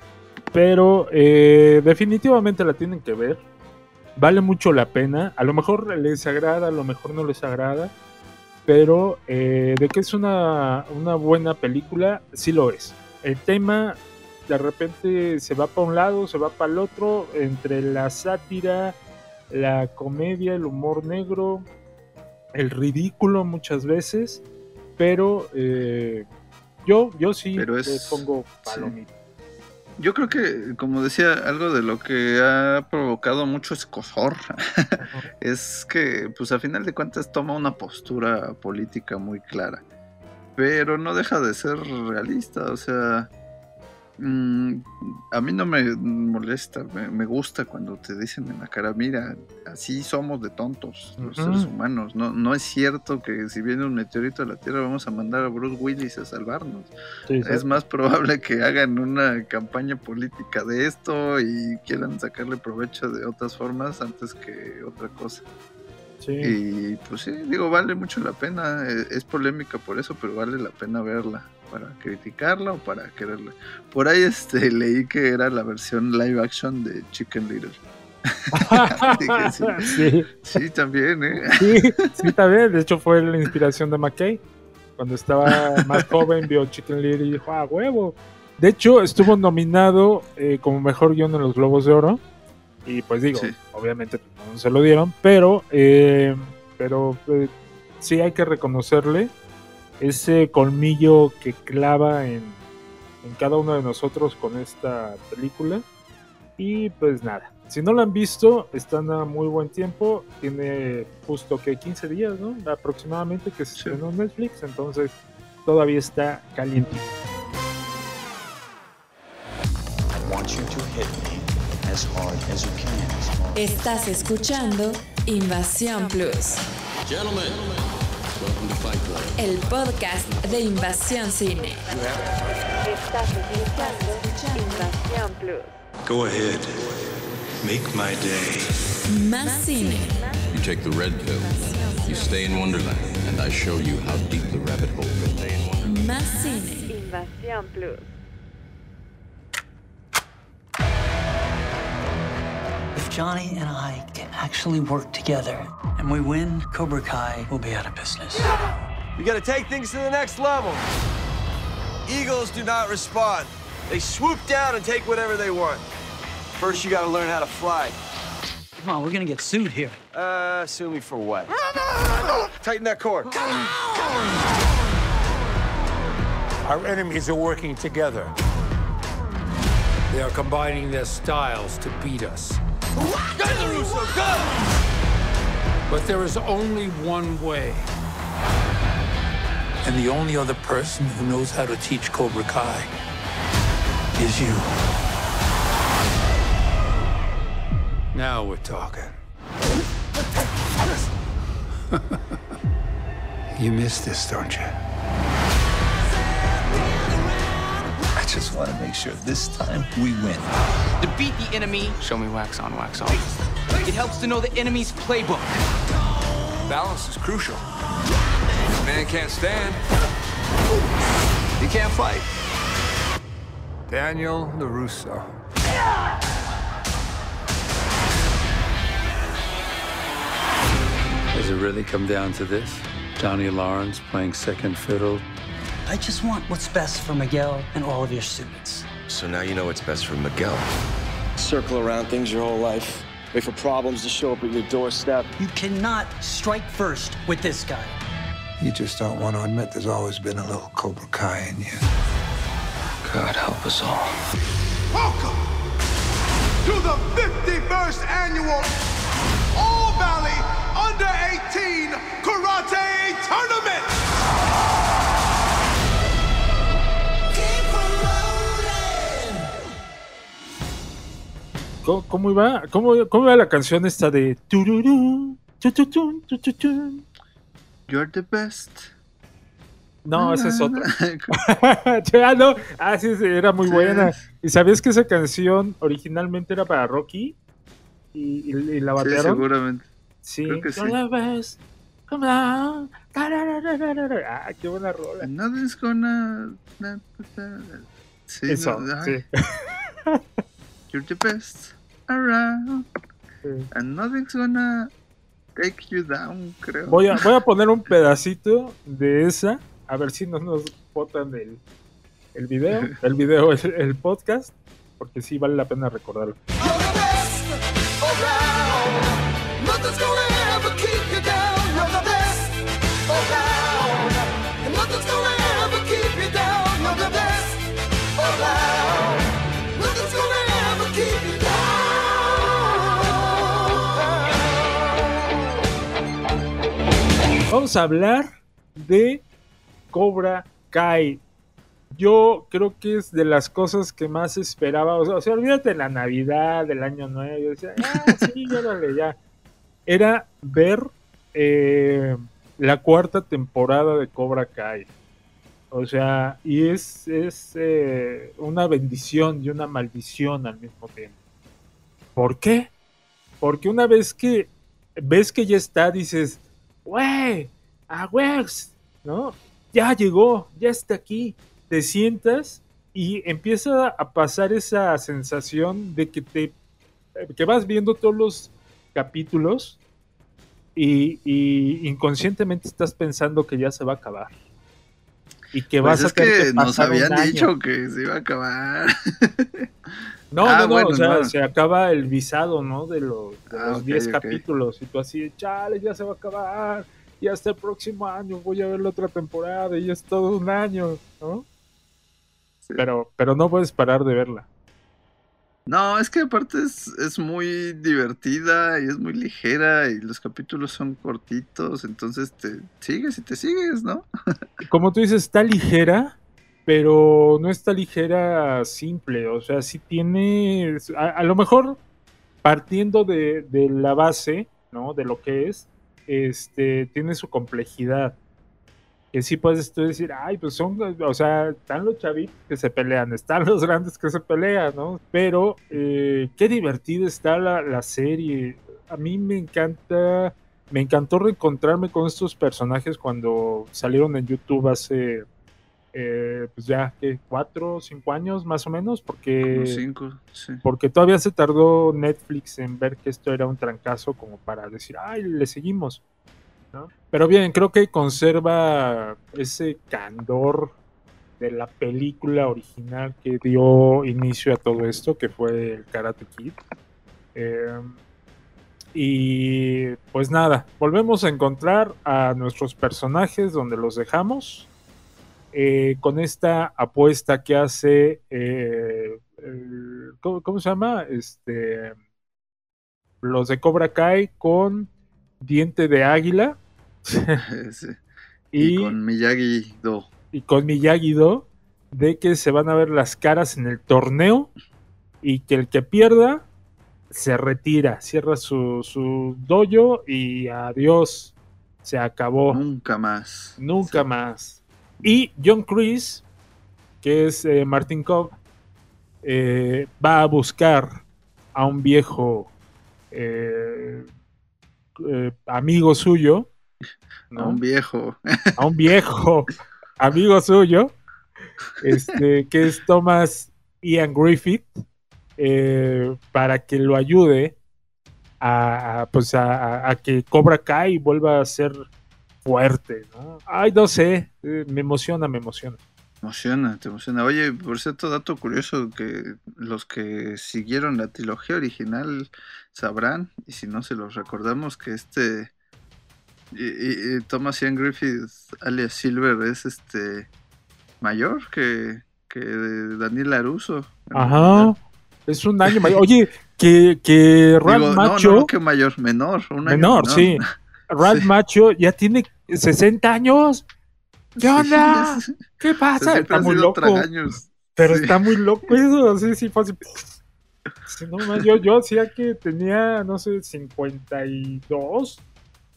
Pero eh, definitivamente la tienen que ver. Vale mucho la pena. A lo mejor les agrada, a lo mejor no les agrada. Pero eh, de que es una, una buena película, sí lo es. El tema de repente se va para un lado, se va para el otro, entre la sátira, la comedia, el humor negro, el ridículo muchas veces. Pero eh, yo, yo sí Pero le es- pongo sí. palomita. Yo creo que, como decía, algo de lo que ha provocado mucho escosor es que, pues a final de cuentas, toma una postura política muy clara. Pero no deja de ser realista, o sea. Mm, a mí no me molesta, me, me gusta cuando te dicen en la cara, mira, así somos de tontos los seres humanos. No, no es cierto que si viene un meteorito a la Tierra vamos a mandar a Bruce Willis a salvarnos. Sí, sí. Es más probable que hagan una campaña política de esto y quieran sacarle provecho de otras formas antes que otra cosa. Sí. Y pues sí, digo, vale mucho la pena. eh, Es polémica por eso, pero vale la pena verla. Para criticarla o para quererla. Por ahí este leí que era la versión live action de Chicken Little. Sí. sí, Sí, también, ¿eh? sí, sí, también. De hecho, fue la inspiración de McKay. Cuando estaba más joven, vio Chicken Little y dijo, ah, huevo. De hecho, estuvo nominado eh, como mejor guion en los Globos de Oro. Y pues digo, Sí. obviamente no se lo dieron, pero, eh, pero eh, sí hay que reconocerle ese colmillo que clava en, en cada uno de nosotros con esta película. Y pues nada, si no la han visto, están a muy buen tiempo. Tiene justo que 15 días, ¿no? Aproximadamente que se Sí. estrenó en Netflix, entonces todavía está caliente. I want you to hit me as hard as you can. Estás escuchando Invasión Plus, Gentlemen, el podcast de Invasión Cine. Estás escuchando Invasión Plus. Go ahead. Make my day. Más cine, You take the red pill, you stay in Wonderland, and I show you how deep the rabbit hole goes. más cine, Invasión Plus. Johnny and I can actually work together and we win, Cobra Kai will be out of business. We gotta take things to the next level. Eagles do not respond. They swoop down and take whatever they want. First, you gotta learn how to fly. Come on, we're gonna get sued here. Uh, sue me for what? Tighten that cord. Our enemies are working together. They are combining their styles to beat us. Go, LaRusso, go! But there is only one way. And the only other person who knows how to teach Cobra Kai is you. Now we're talking. you missed this, don't you? Just want to make sure this time we win. To beat the enemy, show me wax on, wax off. It helps to know the enemy's playbook. Balance is crucial. A man can't stand. He can't fight. Daniel LaRusso. Does it really come down to this? Johnny Lawrence playing second fiddle? I just want what's best for Miguel and all of your students. So now you know what's best for Miguel. Circle around things your whole life. Wait for problems to show up at your doorstep. You cannot strike first with this guy. You just don't want to admit there's always been a little Cobra Kai in you. God help us all. Welcome to the 51st annual All Valley Under 18 ¿Cómo, cómo iba? ¿Cómo, ¿Cómo iba la canción esta de tururú, tututun, tututun? You're the best. No, esa es otra. ah, no. Ah, sí, sí, era muy Sí. buena. ¿Y sabías que esa canción originalmente era para Rocky? ¿Y, y- y la Sí, batearon? seguramente. Sí. Creo que sí. You're the best. Come on. Ah, qué buena rola. Nothing's gonna. Sí, Eso, no, sí. You're the best around. Sí. And nothing's gonna take you down, creo. Voy a, voy a poner un pedacito de esa, a ver si no nos botan el, el video, el video, el, el podcast, porque sí vale la pena recordarlo. Vamos a hablar de Cobra Kai. Yo creo que es de las cosas que más esperaba. O sea, o sea, olvídate de la Navidad, del Año Nuevo. Yo decía, ah, sí, órale, ya. Era ver eh, la cuarta temporada de Cobra Kai. O sea, y es, es eh, una bendición y una maldición al mismo tiempo. ¿Por qué? Porque una vez que ves que ya está, dices, güey, a Wex, ¿no? Ya llegó, ya está aquí. Te sientas y empieza a pasar esa sensación de que te que vas viendo todos los capítulos y, y inconscientemente estás pensando que ya se va a acabar. Y que Pues vas a es tener que que nos pasar un habían año. dicho que se iba a acabar. No, Ah, no, no, bueno, o sea, no. se acaba el visado, ¿no? De los, Ah, los ok, 10 ok. capítulos. Y tú así, chale, ya se va a acabar. Y hasta el próximo año voy a ver la otra temporada. Y es todo un año, ¿no? Pero, pero no puedes parar de verla. No, es que aparte es, es muy divertida y es muy ligera y los capítulos son cortitos, entonces te sigues y te sigues, ¿no? Como tú dices, está ligera, pero no está ligera simple. O sea, sí tiene, a, lo mejor partiendo de, de la base, ¿no? De lo que es, este, tiene su complejidad. Que sí puedes tú decir, ay, pues son, o sea, están los chavitos que se pelean, están los grandes que se pelean, ¿no? Pero eh, qué divertida está la, la serie. A mí me encanta, me encantó reencontrarme con estos personajes cuando salieron en YouTube hace eh, pues ya, que cuatro, cinco años más o menos, porque, cinco, sí. porque todavía se tardó Netflix en ver que esto era un trancazo como para decir, ay, le seguimos. ¿no? Pero bien, creo que conserva ese candor de la película original que dio inicio a todo esto, que fue el Karate Kid. Eh, y pues nada, volvemos a encontrar a nuestros personajes donde los dejamos. Eh, con esta apuesta que hace. eh, el- ¿cómo, cómo se llama? Este. Los de Cobra Kai con Diente de Águila. Sí. Y, y, con Miyagi Do. y con Miyagi-Do de que se van a ver las caras en el torneo y que el que pierda se retira, cierra su, su dojo y adiós, se acabó. Nunca más. Nunca más. Y John Chris, que es eh, Martin Cobb, eh, va a buscar a un viejo eh, amigo suyo, A un viejo. a un viejo amigo suyo, este, que es Thomas Ian Griffith, para que lo ayude a, pues a- a que Cobra Kai vuelva a ser fuerte. ¿no? Ay, no sé, eh, me emociona, me emociona. Emociona, te emociona. Oye, por cierto, dato curioso que los que siguieron la trilogía original sabrán, y si no se los recordamos, que este y- y- Thomas Ian Griffith, alias Silver, es este mayor que, que Daniel Laruso. Ajá. Es un año mayor. Oye, que, que Ralph Digo, Macho. no, no, que mayor, menor. Un año menor, sí. Ralph Macho ya tiene 60 años. ¿Qué onda? ¿Qué pasa? Está muy loco. tragaños. Pero Sí. está muy loco eso. Sí, sí. Sí, no, man, yo, yo decía que tenía, no sé, 52,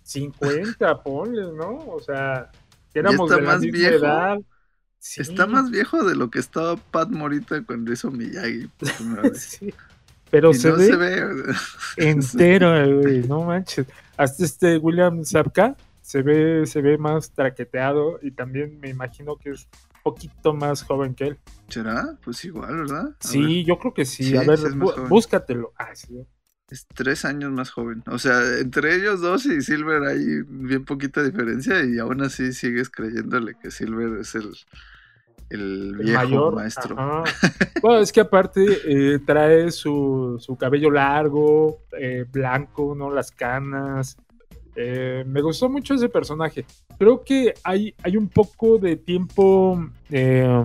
50, ponle, ¿no? O sea, que éramos de la más misma viejo. edad. Sí. Está más viejo de lo que estaba Pat Morita cuando hizo Miyagi. por primera vez. Sí. Pero se, no ve se ve. entero, güey, no manches. Hasta este William Zapka se ve, se ve más traqueteado y también me imagino que es un poquito más joven que él. ¿Será? Pues igual, ¿verdad? A Sí, ver. yo creo que sí. Sí, A ver, bú- búscatelo. Ah, sí. Es tres años más joven. O sea, entre ellos dos y Silver hay bien poquita diferencia y aún así sigues creyéndole que Silver es el, el viejo mayor. maestro. ajá. Bueno, es que aparte eh, trae su, su cabello largo, eh, blanco, ¿no? Las canas. Eh, me gustó mucho ese personaje. Creo que hay, hay un poco de tiempo. eh,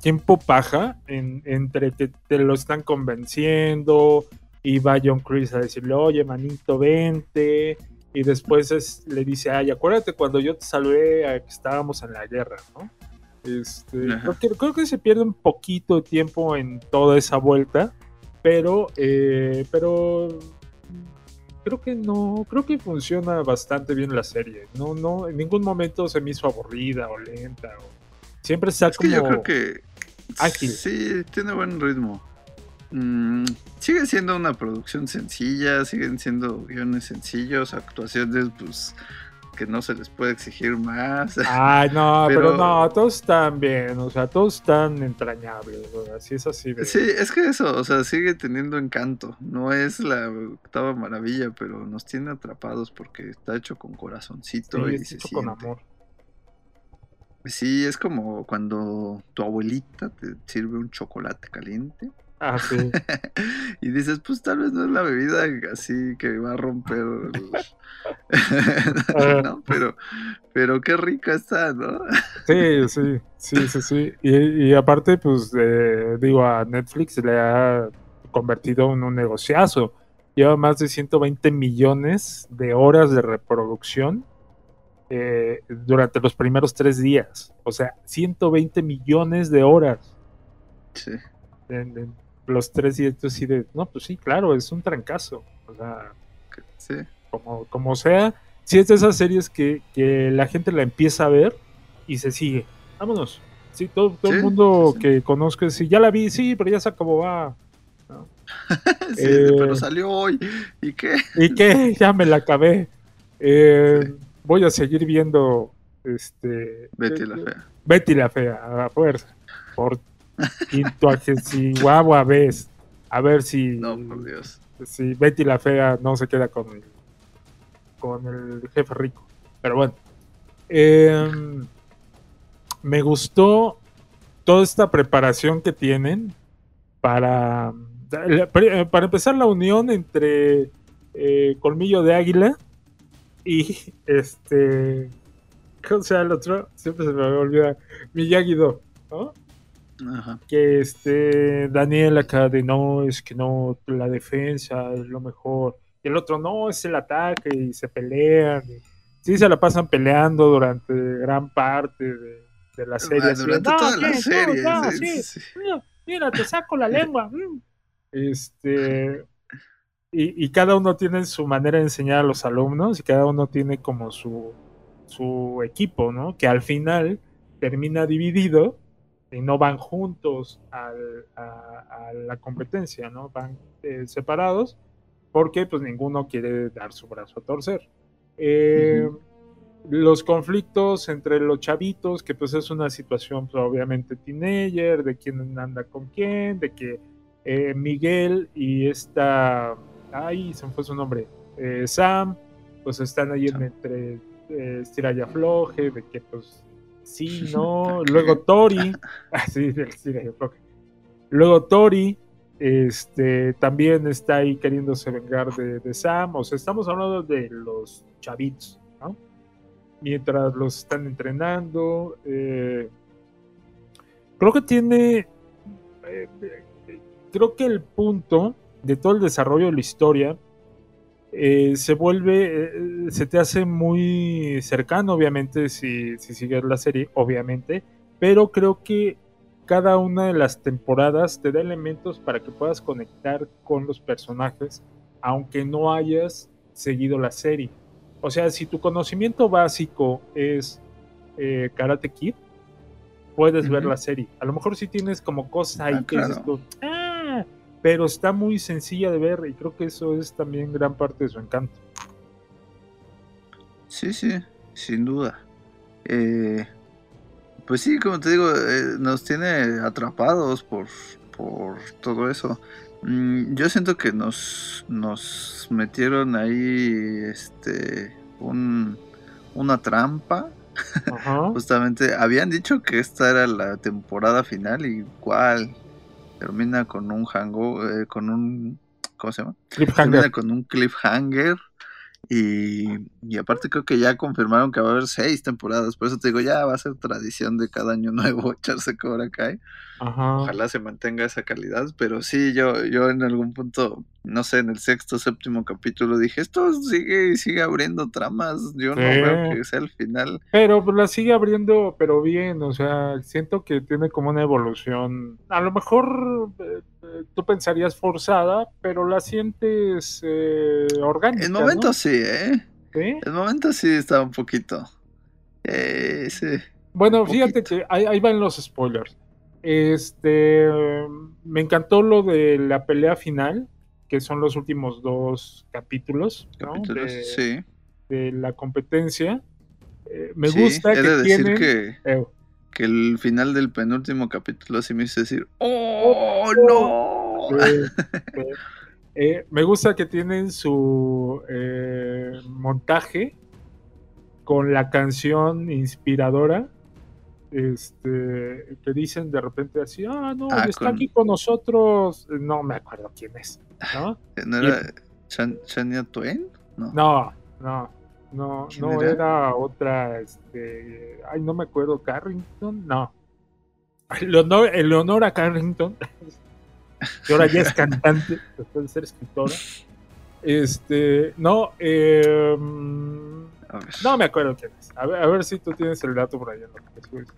tiempo paja en- entre que te lo están convenciendo y va John Chris a decirle, oye, manito, vente. Y después es- le dice, ay, acuérdate cuando yo te salvé a que estábamos en la guerra, ¿no? Este, creo, que, creo que se pierde un poquito de tiempo en toda esa vuelta, pero, eh, pero creo que no, creo que funciona bastante bien la serie. No, no, en ningún momento se me hizo aburrida o lenta. o- siempre está Es que como yo creo que ágil. sí, tiene buen ritmo. Mm, sigue siendo una producción sencilla, siguen siendo guiones sencillos, actuaciones pues que no se les puede exigir más. Ay, no, pero, Pero- no, todos están bien, o sea, todos están entrañables, o sea, así es así. Sí, es que eso, o sea, sigue teniendo encanto. No es la octava maravilla, pero nos tiene atrapados porque está hecho con corazoncito Sí, y es se hecho con siente. amor. Sí, es como cuando tu abuelita te sirve un chocolate caliente Ah, sí. y dices, pues tal vez no es la bebida así que va a romper, el- ¿no? Pero, pero qué rica está, ¿no? Sí, sí, sí, sí, sí. Y, y aparte, pues, eh, digo, a Netflix le ha convertido en un negociazo. Lleva más de 120 millones de horas de reproducción eh, durante los primeros tres días. O sea, 120 millones de horas Sí. en, en los tres días. Entonces, sí de, no, pues sí, claro, es un trancazo. O sea, Sí. como, como sea, si es de esas series que, que la gente la empieza a ver y se sigue. Vámonos. Sí, todo, todo el Sí, mundo que conozco, sí, ya la vi, sí, pero ya se acabó, va. ¿no? Sí, Eh, pero salió hoy. ¿Y qué? ¿Y qué? Ya me la acabé. Eh, Voy a seguir viendo Este, Betty eh, la fea. Betty la fea, a fuerza. Por quintuagésima vez. A ver si. No, por Dios. Si Betty la fea no se queda con el, con el jefe rico. Pero bueno. Em, me gustó toda esta preparación que tienen para, para empezar la unión entre eh, Colmillo de Águila y este. ¿Cómo se llama el otro? Siempre se me olvida. Miyagi-Do, ¿no? Ajá. que este Daniel acá de no, es que no, la defensa es lo mejor. Y el otro no, es el ataque y se pelean. y- sí, se la pasan peleando durante gran parte de, de la serie. Ah, así, durante "No, toda la serie, no, sí, sí, sí. mira, Mira, te saco la lengua. mm". Este. Y, y cada uno tiene su manera de enseñar a los alumnos y cada uno tiene como su, su equipo, ¿no? Que al final termina dividido y no van juntos al- a, a la competencia, ¿no? Van eh, separados porque pues ninguno quiere dar su brazo a torcer. Eh, Los conflictos entre los chavitos, que pues es una situación pues, obviamente teenager, de quién anda con quién, de que eh, Miguel y esta, ay, se me fue su nombre, eh, Sam, pues están ahí en entre eh, estira y afloje, de que pues sí, no, luego Tori, así del estira y afloje. Luego Tori, este, también está ahí queriéndose vengar de, de Sam, o sea, estamos hablando de los chavitos, ¿no? Mientras los están entrenando, eh, creo que tiene, eh, eh, creo que el punto de todo el desarrollo de la historia eh, se vuelve, eh, se te hace muy cercano, obviamente, si, si sigues la serie, obviamente, pero creo que cada una de las temporadas te da elementos para que puedas conectar con los personajes, aunque no hayas seguido la serie. O sea, si tu conocimiento básico es eh, Karate Kid, puedes ver la serie. A lo mejor si tienes como cosas ahí Ah, que dices claro. tú, "Ah", pero está muy sencilla de ver y creo que eso es también gran parte de su encanto. Sí, sí, sin duda. Eh, pues sí, como te digo, eh, nos tiene atrapados por, por todo eso. Mm, yo siento que nos, nos metieron ahí este un, una trampa. Ajá. Justamente, habían dicho que esta era la temporada final y cuál termina con un hango, eh, con un ¿cómo se llama? Cliffhanger. Termina con un cliffhanger y, y aparte creo que ya confirmaron que va a haber seis temporadas, por eso te digo, ya va a ser tradición de cada año nuevo echarse Cobra Kai. Ajá. Ojalá se mantenga esa calidad, pero sí, yo, yo en algún punto, no sé, en el sexto, séptimo capítulo dije, esto sigue sigue abriendo tramas, yo no veo que sea el final. Pero pues, la sigue abriendo, pero bien, o sea, siento que tiene como una evolución. A lo mejor eh, eh, tú pensarías forzada, pero la sientes eh, orgánica. En ¿no? momentos sí, ¿eh? ¿Sí? En momentos sí está un poquito. Eh, sí. Bueno, fíjate que ahí, ahí van los spoilers. Este, me encantó lo de la pelea final, que son los últimos dos capítulos, ¿no? Capítulos, de, sí. de la competencia. Eh, me Sí, gusta he que de decir tienen- que, Eh, que el final del penúltimo capítulo sí me hizo decir, ¡Oh, no! Sí, sí. Eh, me gusta que tienen su eh, montaje con la canción inspiradora. Este, que dicen de repente así, ah, no, Ah, está con- aquí con nosotros. No me acuerdo quién es, ¿no? ¿No era Chan- Shania Twain? No. No, no, no, ¿Quién no era? era? otra, este, ay, no me acuerdo, Carrington, no. Eleonora Carrington, que ahora ya es cantante, después de ser escritora. Este, no, eh, no me acuerdo quién es. A ver, a ver si tú tienes el dato por subes.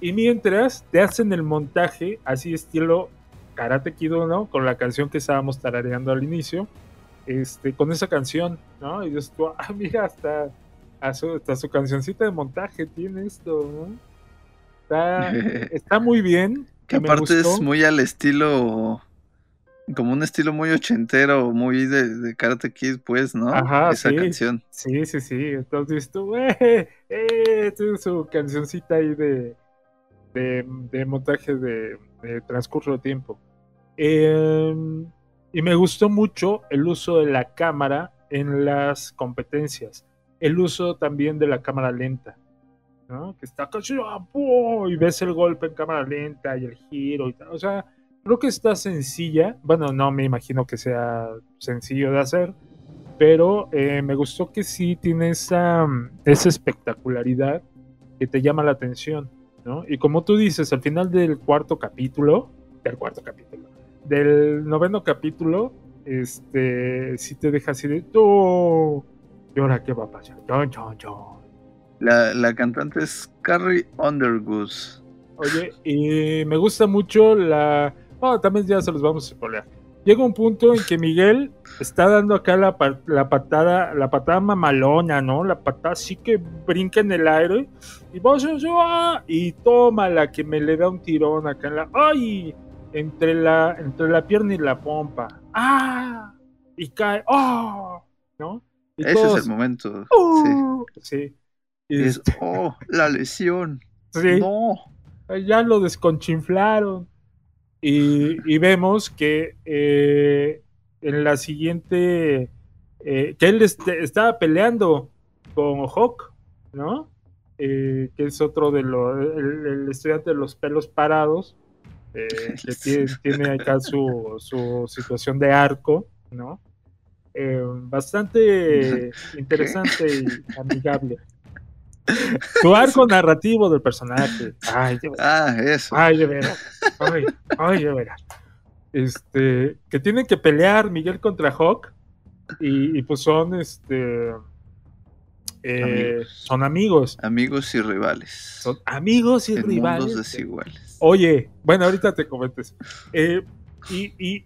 Y mientras te hacen el montaje, así estilo Karate Kid 1, con la canción que estábamos tarareando al inicio, este, con esa canción, ¿no? Y dices tú, ah, mira, hasta, hasta, su cancioncita de montaje tiene esto, ¿no? Está, está muy bien. Que aparte es muy al estilo Como un estilo muy ochentero, muy de, de Karate Kid, pues, ¿no? Ajá, Esa sí. canción. Sí, sí, sí. Entonces tú, eh, eh, su cancioncita ahí de, de, de montaje de, de transcurso de tiempo. Eh, y me gustó mucho el uso de la cámara en las competencias. El uso también de la cámara lenta. ¿no? Que está casi ¡ah, y ves el golpe en cámara lenta y el giro y tal. O sea, creo que está sencilla. Bueno, no me imagino que sea sencillo de hacer, pero eh, me gustó que sí tiene esa, esa espectacularidad que te llama la atención, ¿no? Y como tú dices, al final del cuarto capítulo, del cuarto capítulo, del noveno capítulo, este, sí te deja así de, ¡oh! ¿Y ahora qué va a pasar? Chon, chon, chon. La, la cantante es Carrie Underwood. Oye, y me gusta mucho la. Oh, también ya se los vamos a spoilear. Llega un punto en que Miguel está dando acá la, pa- la patada, la patada mamalona, ¿no? La patada así que brinca en el aire. Y vos, y toma la que me le da un tirón acá en la. ¡Ay! Entre la, entre la pierna y la pompa. ¡Ah! Y cae. ¡Oh! ¿No? Y Ese todos, es el momento. ¡uh! Sí. Y Es, oh, la lesión. Sí. No. Ya lo desconchinflaron. Y, y vemos que eh, en la siguiente. eh, que él estaba peleando con Hawk, ¿no? Eh, que es otro de los. El, el estudiante de los pelos parados. que tiene, tiene acá su, su situación de arco, ¿no? Bastante interesante y amigable. Tu arco narrativo del personaje. Ay, de veras. Ah, eso. Ay, de veras. Ay, ay, de veras. Este, que tienen que pelear Miguel contra Hawk. Y, y pues son este. eh, Amigos. son amigos. Amigos y rivales. Son amigos y en rivales. mundos desiguales. Oye, bueno, ahorita te comentes. Eh, y, y,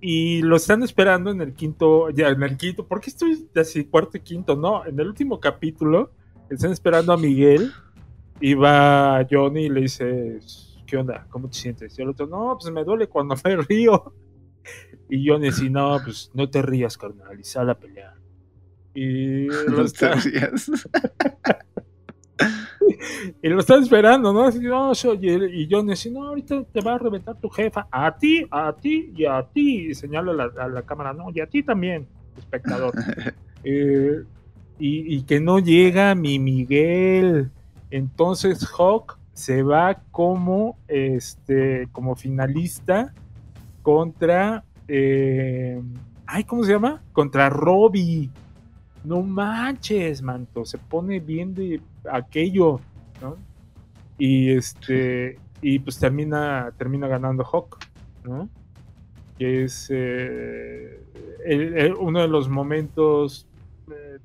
y lo están esperando en el quinto, ya en el quinto, ¿por qué estoy así cuarto y quinto? No, en el último capítulo están esperando a Miguel y va Johnny y le dice, ¿qué onda? ¿Cómo te sientes? Y el otro, no, pues me duele cuando me río. Y Johnny dice, no, pues no te rías, carnal, y sal a pelear. Y lo No te está- rías. y lo están esperando, ¿no? Así, no, soy el- y Johnny dice, no, ahorita te va a reventar tu jefa, a ti, a ti y a ti, y señala a la, a la cámara, no, y a ti también, espectador. Eh, y, que no llega mi Miguel. Entonces Hawk se va como, este, como finalista contra, eh, ay, ¿cómo se llama? Contra Robbie. No manches, manto, se pone bien de aquello, ¿no? Y este, y pues termina, termina ganando Hawk, ¿no? Que es eh, uno de los momentos, eh,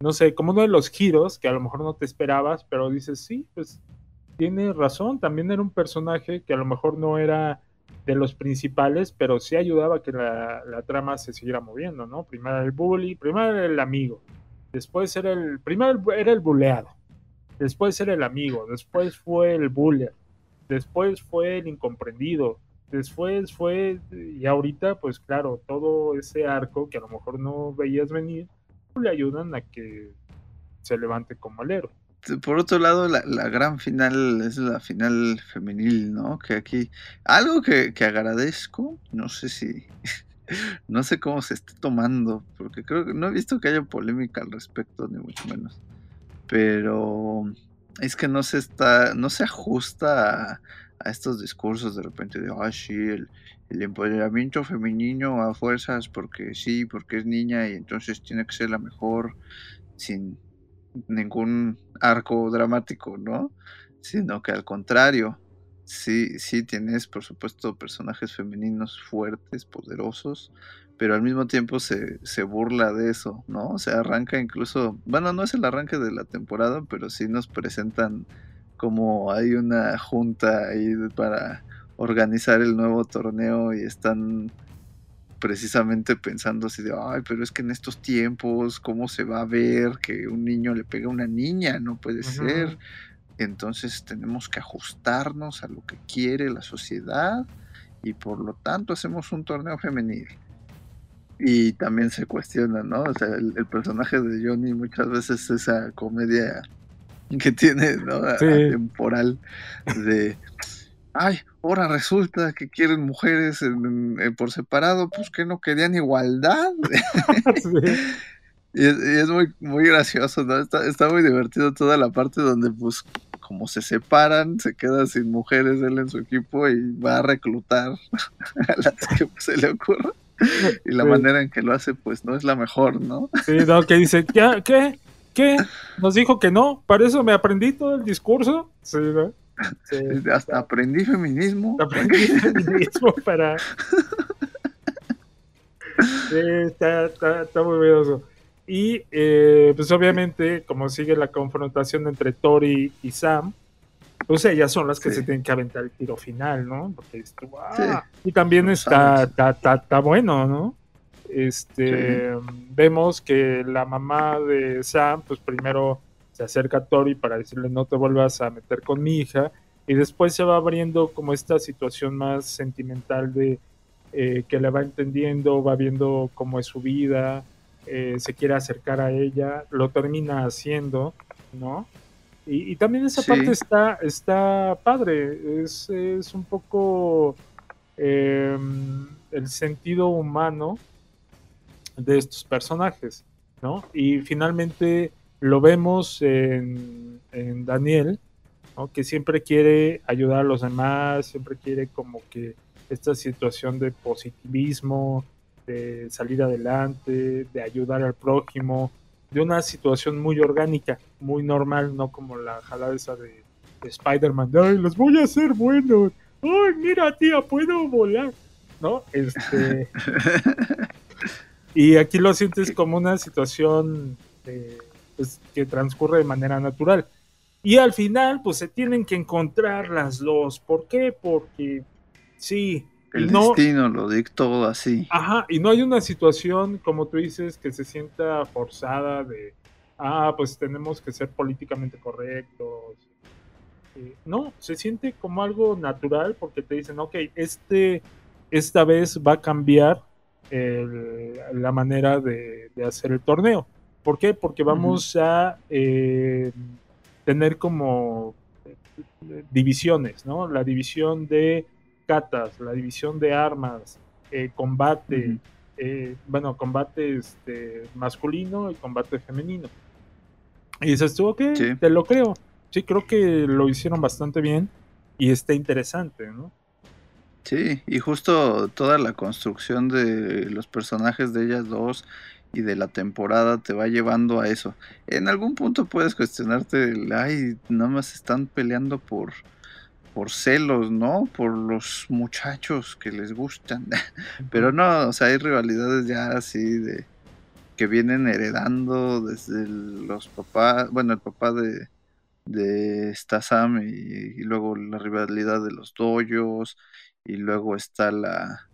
no sé, como uno de los giros que a lo mejor no te esperabas, pero dices, sí, pues tiene razón, también era un personaje que a lo mejor no era de los principales, pero sí ayudaba a que la, la trama se siguiera moviendo, ¿no? Primero el bully, primero era el amigo, después era el, primero era el buleado, después era el amigo, después fue el buller, después fue el incomprendido, después fue, y ahorita, pues claro, todo ese arco que a lo mejor no veías venir, le ayudan a que se levante como héroe. Por otro lado, la, la gran final es la final femenil, ¿no? Que aquí, algo que, que agradezco, no sé si, no sé cómo se esté tomando, porque creo que no he visto que haya polémica al respecto, ni mucho menos. Pero es que no se está, no se ajusta a, a estos discursos de repente de, ah, sí, el, el empoderamiento femenino a fuerzas porque sí, porque es niña y entonces tiene que ser la mejor sin ningún arco dramático, ¿no? Sino que al contrario, sí, sí tienes, por supuesto, personajes femeninos fuertes, poderosos, pero al mismo tiempo se, se burla de eso, ¿no? Se arranca incluso, bueno, no es el arranque de la temporada, pero sí nos presentan como hay una junta ahí para organizar el nuevo torneo y están precisamente pensando así de, ay, pero es que en estos tiempos, ¿cómo se va a ver que un niño le pega a una niña? No puede ser. Entonces tenemos que ajustarnos a lo que quiere la sociedad y por lo tanto hacemos un torneo femenil. Y también se cuestiona, ¿no? O sea, el, el personaje de Johnny muchas veces esa comedia que tiene, ¿no? Sí. Temporal de, ay, ahora resulta que quieren mujeres en- en- por separado, pues que no querían igualdad. Y es, y es muy, muy gracioso, ¿no? Está, está muy divertido toda la parte donde, pues, como se separan, se queda sin mujeres él en su equipo y va a reclutar a las que se le ocurra. Y la Sí. manera en que lo hace, pues, no es la mejor, ¿no? Sí, no, que dice, ¿qué? ¿Qué? ¿Qué? Nos dijo que no, para eso me aprendí todo el discurso. Sí, ¿no? Sí. Hasta aprendí feminismo. Aprendí feminismo para... Sí, está, está, está muy miedoso. Y eh, pues obviamente, como sigue la confrontación entre Tori y Sam, pues ellas son las que Sí. se tienen que aventar el tiro final, ¿no? Porque Sí. "Ah". Y también está, está, está- está bueno, ¿no? Este, vemos que la mamá de Sam, pues primero se acerca a Tori para decirle no te vuelvas a meter con mi hija, y después se va abriendo como esta situación más sentimental de eh, que le va entendiendo, va viendo cómo es su vida, eh, se quiere acercar a ella, lo termina haciendo, ¿no? Y, y también esa Sí. parte está, está padre, es, es un poco eh, el sentido humano de estos personajes, ¿no? Y finalmente lo vemos en, en Daniel, ¿no? que siempre quiere ayudar a los demás, siempre quiere como que esta situación de positivismo, de salir adelante, de ayudar al prójimo, de una situación muy orgánica, muy normal, no como la jalada esa de, de Spider-Man, de, ay, los voy a hacer buenos, ay, mira tía, puedo volar, ¿no? Este... Y aquí lo sientes como una situación eh, pues, que transcurre de manera natural. Y al final, pues se tienen que encontrar las dos. ¿Por qué? Porque sí. El no, destino lo dictó así. Ajá, y no hay una situación, como tú dices, que se sienta forzada de, ah, pues tenemos que ser políticamente correctos. Eh, no, se siente como algo natural porque te dicen, ok, este, esta vez va a cambiar el- la manera de, de hacer el torneo. ¿Por qué? Porque vamos a eh, tener como eh, divisiones, ¿no? La división de catas, la división de armas, eh, combate, eh, bueno, combate este, masculino y combate femenino. Y dices tú, ok, Sí. te lo creo. Sí, creo que lo hicieron bastante bien y está interesante, ¿no? Sí, y justo toda la construcción de los personajes de ellas dos y de la temporada te va llevando a eso. En algún punto puedes cuestionarte, el, ay, nada más están peleando por, por celos, ¿no? Por los muchachos que les gustan. Pero no, o sea, hay rivalidades ya así de que vienen heredando desde los papás, bueno, el papá de, de esta Sam y, y luego la rivalidad de los doyos y luego está la,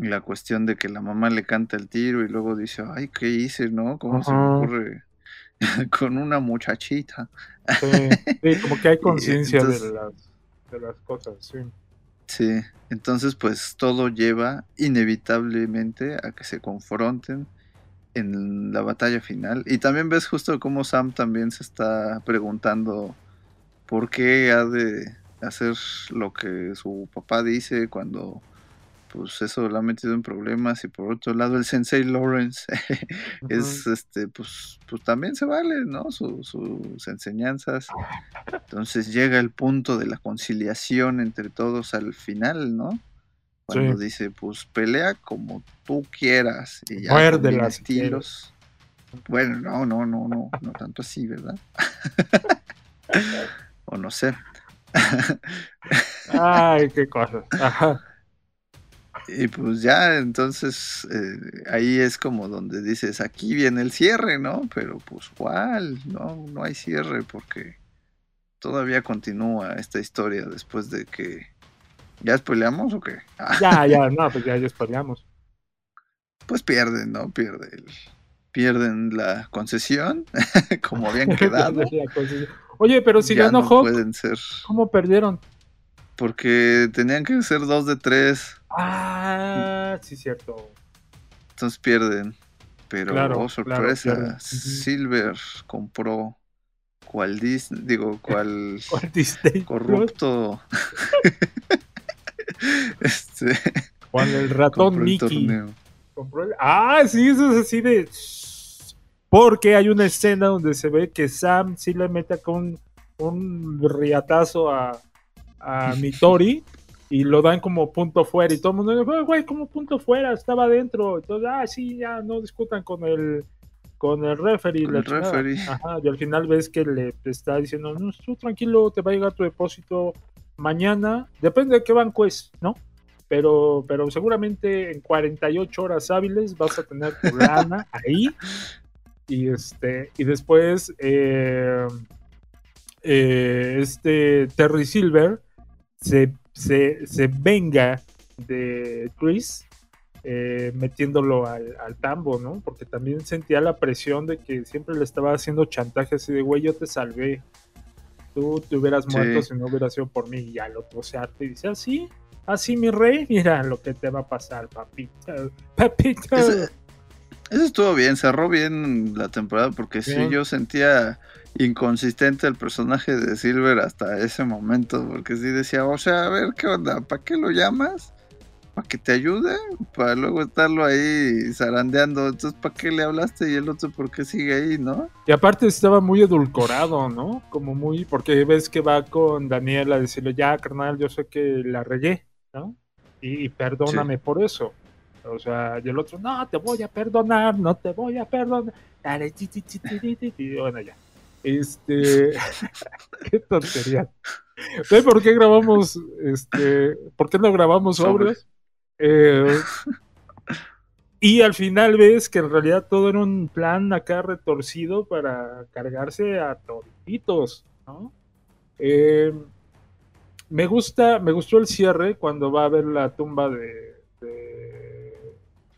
la cuestión de que la mamá le canta el tiro y luego dice, ay, ¿qué hice, no? ¿Cómo se me ocurre con una muchachita? Sí, sí, como que hay conciencia de de las cosas, sí. Sí, entonces pues todo lleva inevitablemente a que se confronten en la batalla final. Y también ves justo cómo Sam también se está preguntando por qué ha de hacer lo que su papá dice cuando pues eso lo ha metido en problemas y por otro lado el sensei Lawrence es este pues pues también se vale no Su- sus enseñanzas entonces llega el punto de la conciliación entre todos al final no cuando Sí. dice pues pelea como tú quieras y ya si quieres. estilos bueno no no no no no tanto así verdad o no sé Ay, qué cosas. Ajá. Y pues ya, entonces eh, ahí es como donde dices, aquí viene el cierre, ¿no? Pero pues ¿cuál? No, no hay cierre porque todavía continúa esta historia después de que... ¿Ya spoileamos o qué? Ah, Ya, ya, no, pues ya, ya spoileamos. pues pierden, ¿no? Pierden, pierden la concesión, como habían quedado. Oye, pero si Ya ganó no Hawk, pueden ser... ¿cómo perdieron? Porque tenían que ser dos de tres. Ah, sí, cierto. Entonces pierden. Pero, Claro, oh, sorpresa. claro. Silver compró cual Disney, digo, cual ¿Cuál Disney corrupto. este, Juan el ratón el Mickey. Compró el- Ah, sí, eso es así de. Porque hay una escena donde se ve que Sam sí le mete con un riatazo a, a Mitori y lo dan como punto fuera. Y todo el mundo dice, "Güey, como punto fuera, estaba adentro. Entonces, ah, sí, ya no discutan con el con el referee. Con la el chingada". referee. Ajá, y al final ves que le está diciendo, no, tú tranquilo, te va a llegar tu depósito mañana. Depende de qué banco es, ¿no? Pero, pero seguramente en 48 horas hábiles vas a tener tu lana ahí. Y este, y después eh, eh, este Terry Silver se, se, se venga de Chris eh, metiéndolo al, al tambo, ¿no? Porque también sentía la presión de que siempre le estaba haciendo chantaje así de, güey, yo te salvé. Tú te hubieras Sí. muerto si no hubiera sido por mí. Y ya lo se arte y dice, así, así mi rey, mira lo que te va a pasar, papito. Papito. Ese- Eso estuvo bien, cerró bien la temporada porque sí, Bien. yo sentía inconsistente el personaje de Silver hasta ese momento, porque sí decía, o sea, a ver, ¿qué onda? ¿Para qué lo llamas? ¿Para que te ayude? Para luego estarlo ahí zarandeando. Entonces, ¿para qué le hablaste? Y el otro, ¿por qué sigue ahí, no? Y aparte estaba muy edulcorado, ¿no? Como muy, porque ves que va con Daniel a decirle, ya, carnal, yo sé que la regué, ¿no? Y, y perdóname por eso. O sea, y el otro, no, te voy a perdonar, no te voy a perdonar. Dale, ti, ti, ti, ti. Bueno, ya. Este, qué tontería. ¿Ves por qué grabamos, este, por qué no grabamos sobres? Eh, y al final ves que en realidad todo era un plan acá retorcido para cargarse a toditos, ¿no? Eh, me gusta, me gustó el cierre cuando va a ver la tumba de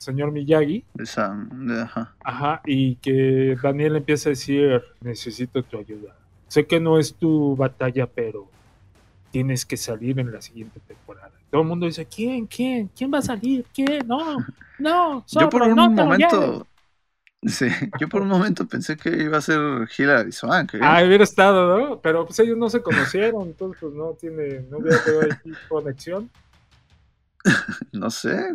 señor Miyagi. Ajá. Ajá, y que Daniel empieza a decir, necesito tu ayuda. Sé que no es tu batalla, pero tienes que salir en la siguiente temporada. Todo el mundo dice, ¿quién? ¿Quién? ¿Quién va a salir? ¿Quién? No, no, Yo por un no momento, lleves". sí, yo por un momento pensé que iba a ser Hilary Swank. ¿eh? Ah, hubiera estado, ¿no? Pero pues ellos no se conocieron, entonces pues no tiene, no hubiera tenido conexión. No sé,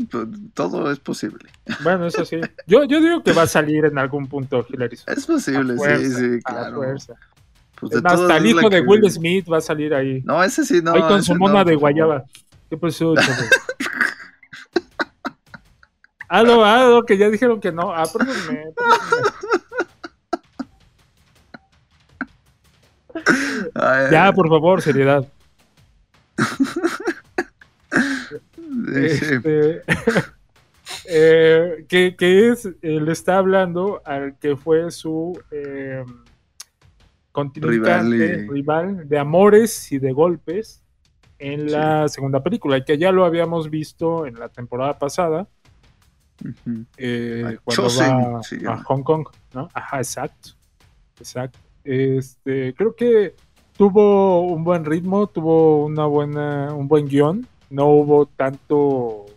todo es posible. Bueno, eso sí. Yo, yo digo que va a salir en algún punto Swank. Es posible, sí, fuerza, sí, a claro. Pues de más, hasta el hijo de que- Will Smith va a salir ahí. No, ese sí, no. Ahí con su mona no, de guayaba. ¿Qué pasó? Ah, no, ah, no, que ya dijeron que no. Ah, perdónme, perdónme. Ay, Ya, por favor, seriedad. sí, sí. Este, eh, que, que es, eh, le está hablando al que fue su eh, Rival de amores y de golpes en la segunda película, y que ya lo habíamos visto en la temporada pasada, Ujú. eh, cuando va a. Hong Kong, ¿no? Ajá, exacto. Exacto. Este, creo que tuvo un buen ritmo, tuvo una buena, un buen guion. No hubo tanto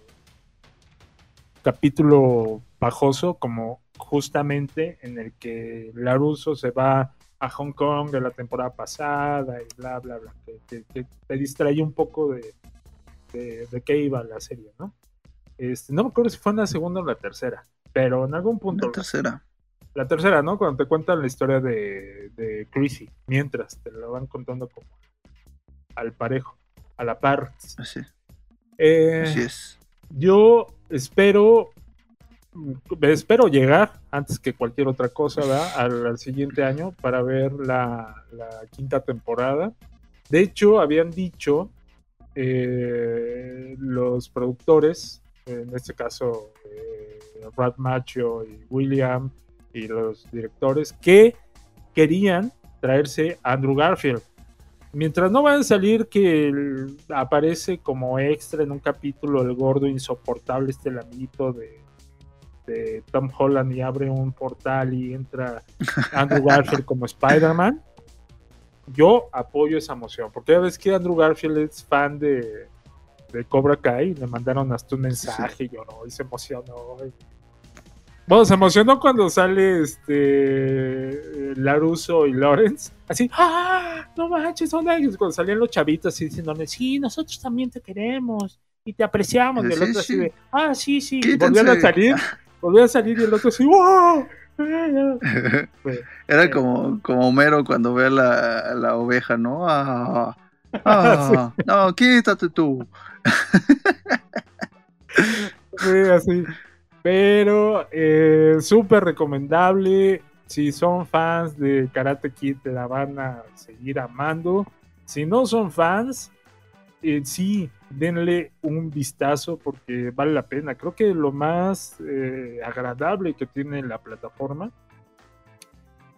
capítulo bajoso como justamente en el que Laruso se va a Hong Kong de la temporada pasada y bla, bla, bla. Que, te distrae un poco de, de, de qué iba la serie, ¿no? Este, no me acuerdo si fue en la segunda o la tercera, pero en algún punto. La tercera. La tercera, ¿no? Cuando te cuentan la historia de, de Chrissy, mientras te lo van contando como al parejo, a la par. Así, Eh, así es. yo espero espero llegar antes que cualquier otra cosa. Al, siguiente año para ver la, la quinta temporada. De hecho, habían dicho eh, los productores, en este caso eh, Brad Macho y William y los directores, que querían traerse a Andrew Garfield. Mientras no van a salir que el- aparece como extra en un capítulo el gordo insoportable, este lamito de, de Tom Holland y abre un portal y entra Andrew Garfield como Spider-Man. yo apoyo esa emoción, porque ya ves que Andrew Garfield es fan de, de Cobra Kai, le mandaron hasta un mensaje y lloró y se emocionó. y- Bueno, se emocionó cuando sale este Laruso y Lawrence, así, ¡ah! No manches, son ellos. Cuando salían los chavitos así diciéndole, sí, nosotros también te queremos y te apreciamos. Y el Sí, otro así sí. de, ah, sí, sí. Volvían a salir, volvían a salir y el otro así, ¡wow! Pues, Era como, como Homero cuando ve a la, la oveja, ¿no? Ah, ah, No, quítate tú. Sí, así. Pero eh, súper recomendable. Si son fans de Karate Kid, te la van a seguir amando. Si no son fans, eh, sí, denle un vistazo porque vale la pena. Creo que lo más eh, agradable que tiene la plataforma,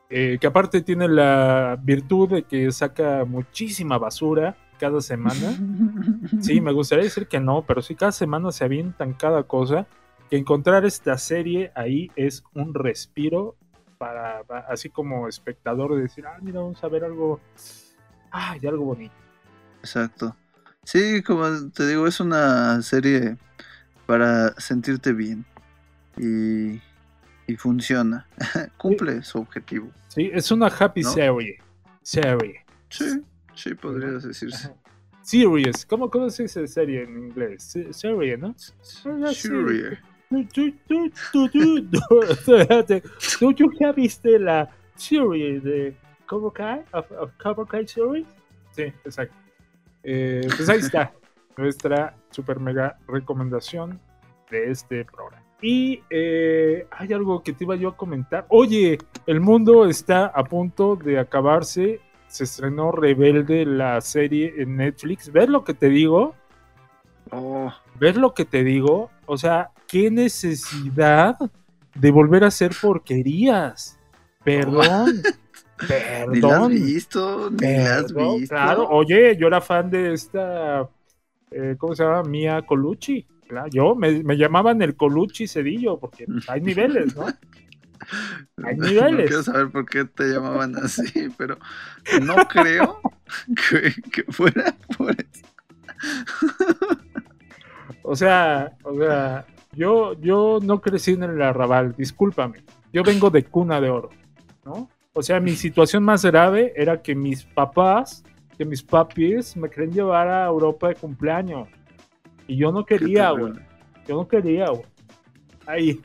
eh, que aparte tiene la virtud de que saca muchísima basura cada semana. Sí, me gustaría decir que no, pero sí cada semana se avientan cada cosa. Que encontrar esta serie ahí es un respiro para, pa- así como espectador, de decir, ah, mira, vamos a ver algo, ah, y algo bonito. Exacto. Sí, como te digo, es una serie para sentirte bien. Y, y funciona. Cumple su objetivo. Sí, es una happy ¿No? serie. Serie. Sí, sí, podrías decirse. Series. ¿Cómo, cómo se dice serie en inglés? Se- Serie, ¿no? Serie. Tú, tú, tú, tú, tú, tú. ¿Tú, tú ya viste la serie de Cobra Kai? Of, of Cobra Kai series? Sí, exacto. Eh, pues ahí está nuestra super mega recomendación de este programa. Y eh, hay algo que te iba yo a comentar. Oye, el mundo está a punto de acabarse. Se estrenó Rebelde, la serie en Netflix. ¿Ves lo que te digo? Oh, ¿Ves lo que te digo? O sea, qué necesidad de volver a hacer porquerías. Perdón. ni la has Perdón. visto, ni la has Perdón, visto. Claro, oye, yo era fan de esta, eh, ¿cómo se llama? Mia Colucci. Claro, yo me, me llamaban el Colucci Cedillo, porque hay niveles, ¿no? Hay No niveles. quiero saber por qué te llamaban así, pero no creo que, que fuera por eso. O sea, o sea, yo, yo no crecí en el arrabal, discúlpame. Yo vengo de cuna de oro, ¿no? O sea, mi situación más grave era que mis papás, que mis papis me querían llevar a Europa de cumpleaños. Y yo no quería, güey. Yo no quería, güey. Ahí,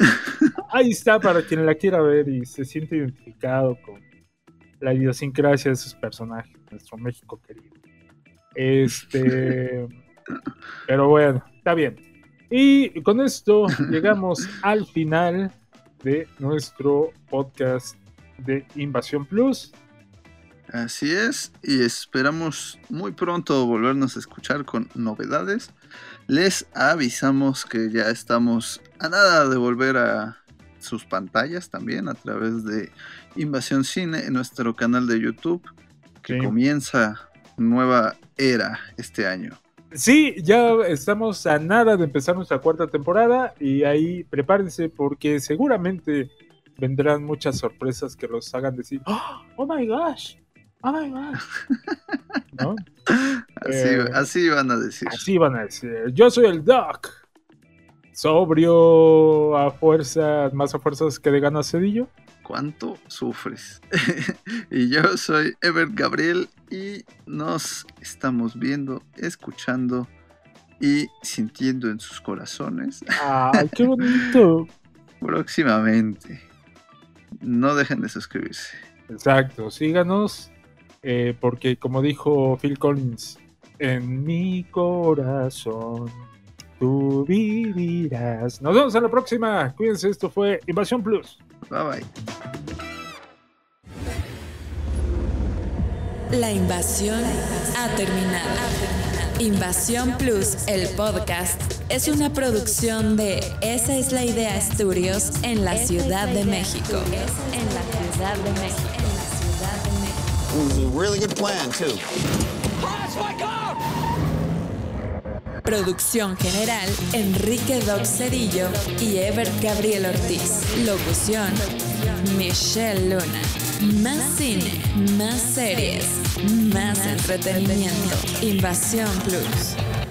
ahí está para quien la quiera ver y se siente identificado con la idiosincrasia de esos personajes, nuestro México querido. Este, pero bueno, está bien. Y con esto llegamos al final de nuestro podcast de Invasión Plus. Así es, y esperamos muy pronto volvernos a escuchar con novedades. Les avisamos que ya estamos a nada de volver a sus pantallas también a través de Invasión Cine en nuestro canal de YouTube, que Sí. comienza nueva era este año. Sí, ya estamos a nada de empezar nuestra cuarta temporada y ahí prepárense porque seguramente vendrán muchas sorpresas que los hagan decir, "Oh, oh my gosh, oh my gosh. ¿No? Así, Eh, así van a decir. Así van a decir. Yo soy el Doc. Sobrio a fuerzas, más a fuerzas que de ganas Cedillo. ¿Cuánto sufres? y yo soy Ever Gabriel y nos estamos viendo, escuchando y sintiendo en sus corazones Ay, qué bonito. próximamente. No dejen de suscribirse. Exacto, síganos, eh, porque como dijo Phil Collins, en mi corazón tú vivirás. Nos vemos en la próxima. Cuídense, esto fue Invasión Plus. Bye bye. La invasión ha terminado. Invasión Plus, el podcast, es una producción de Esa es la idea Studios en la Ciudad de México. En la Ciudad de México. It was a really good plan, too. That's my car! Producción general, Enrique Doc y Ebert Gabriel Ortiz. Locución, Michelle Luna. Más cine, más series, más entretenimiento. Invasión Plus.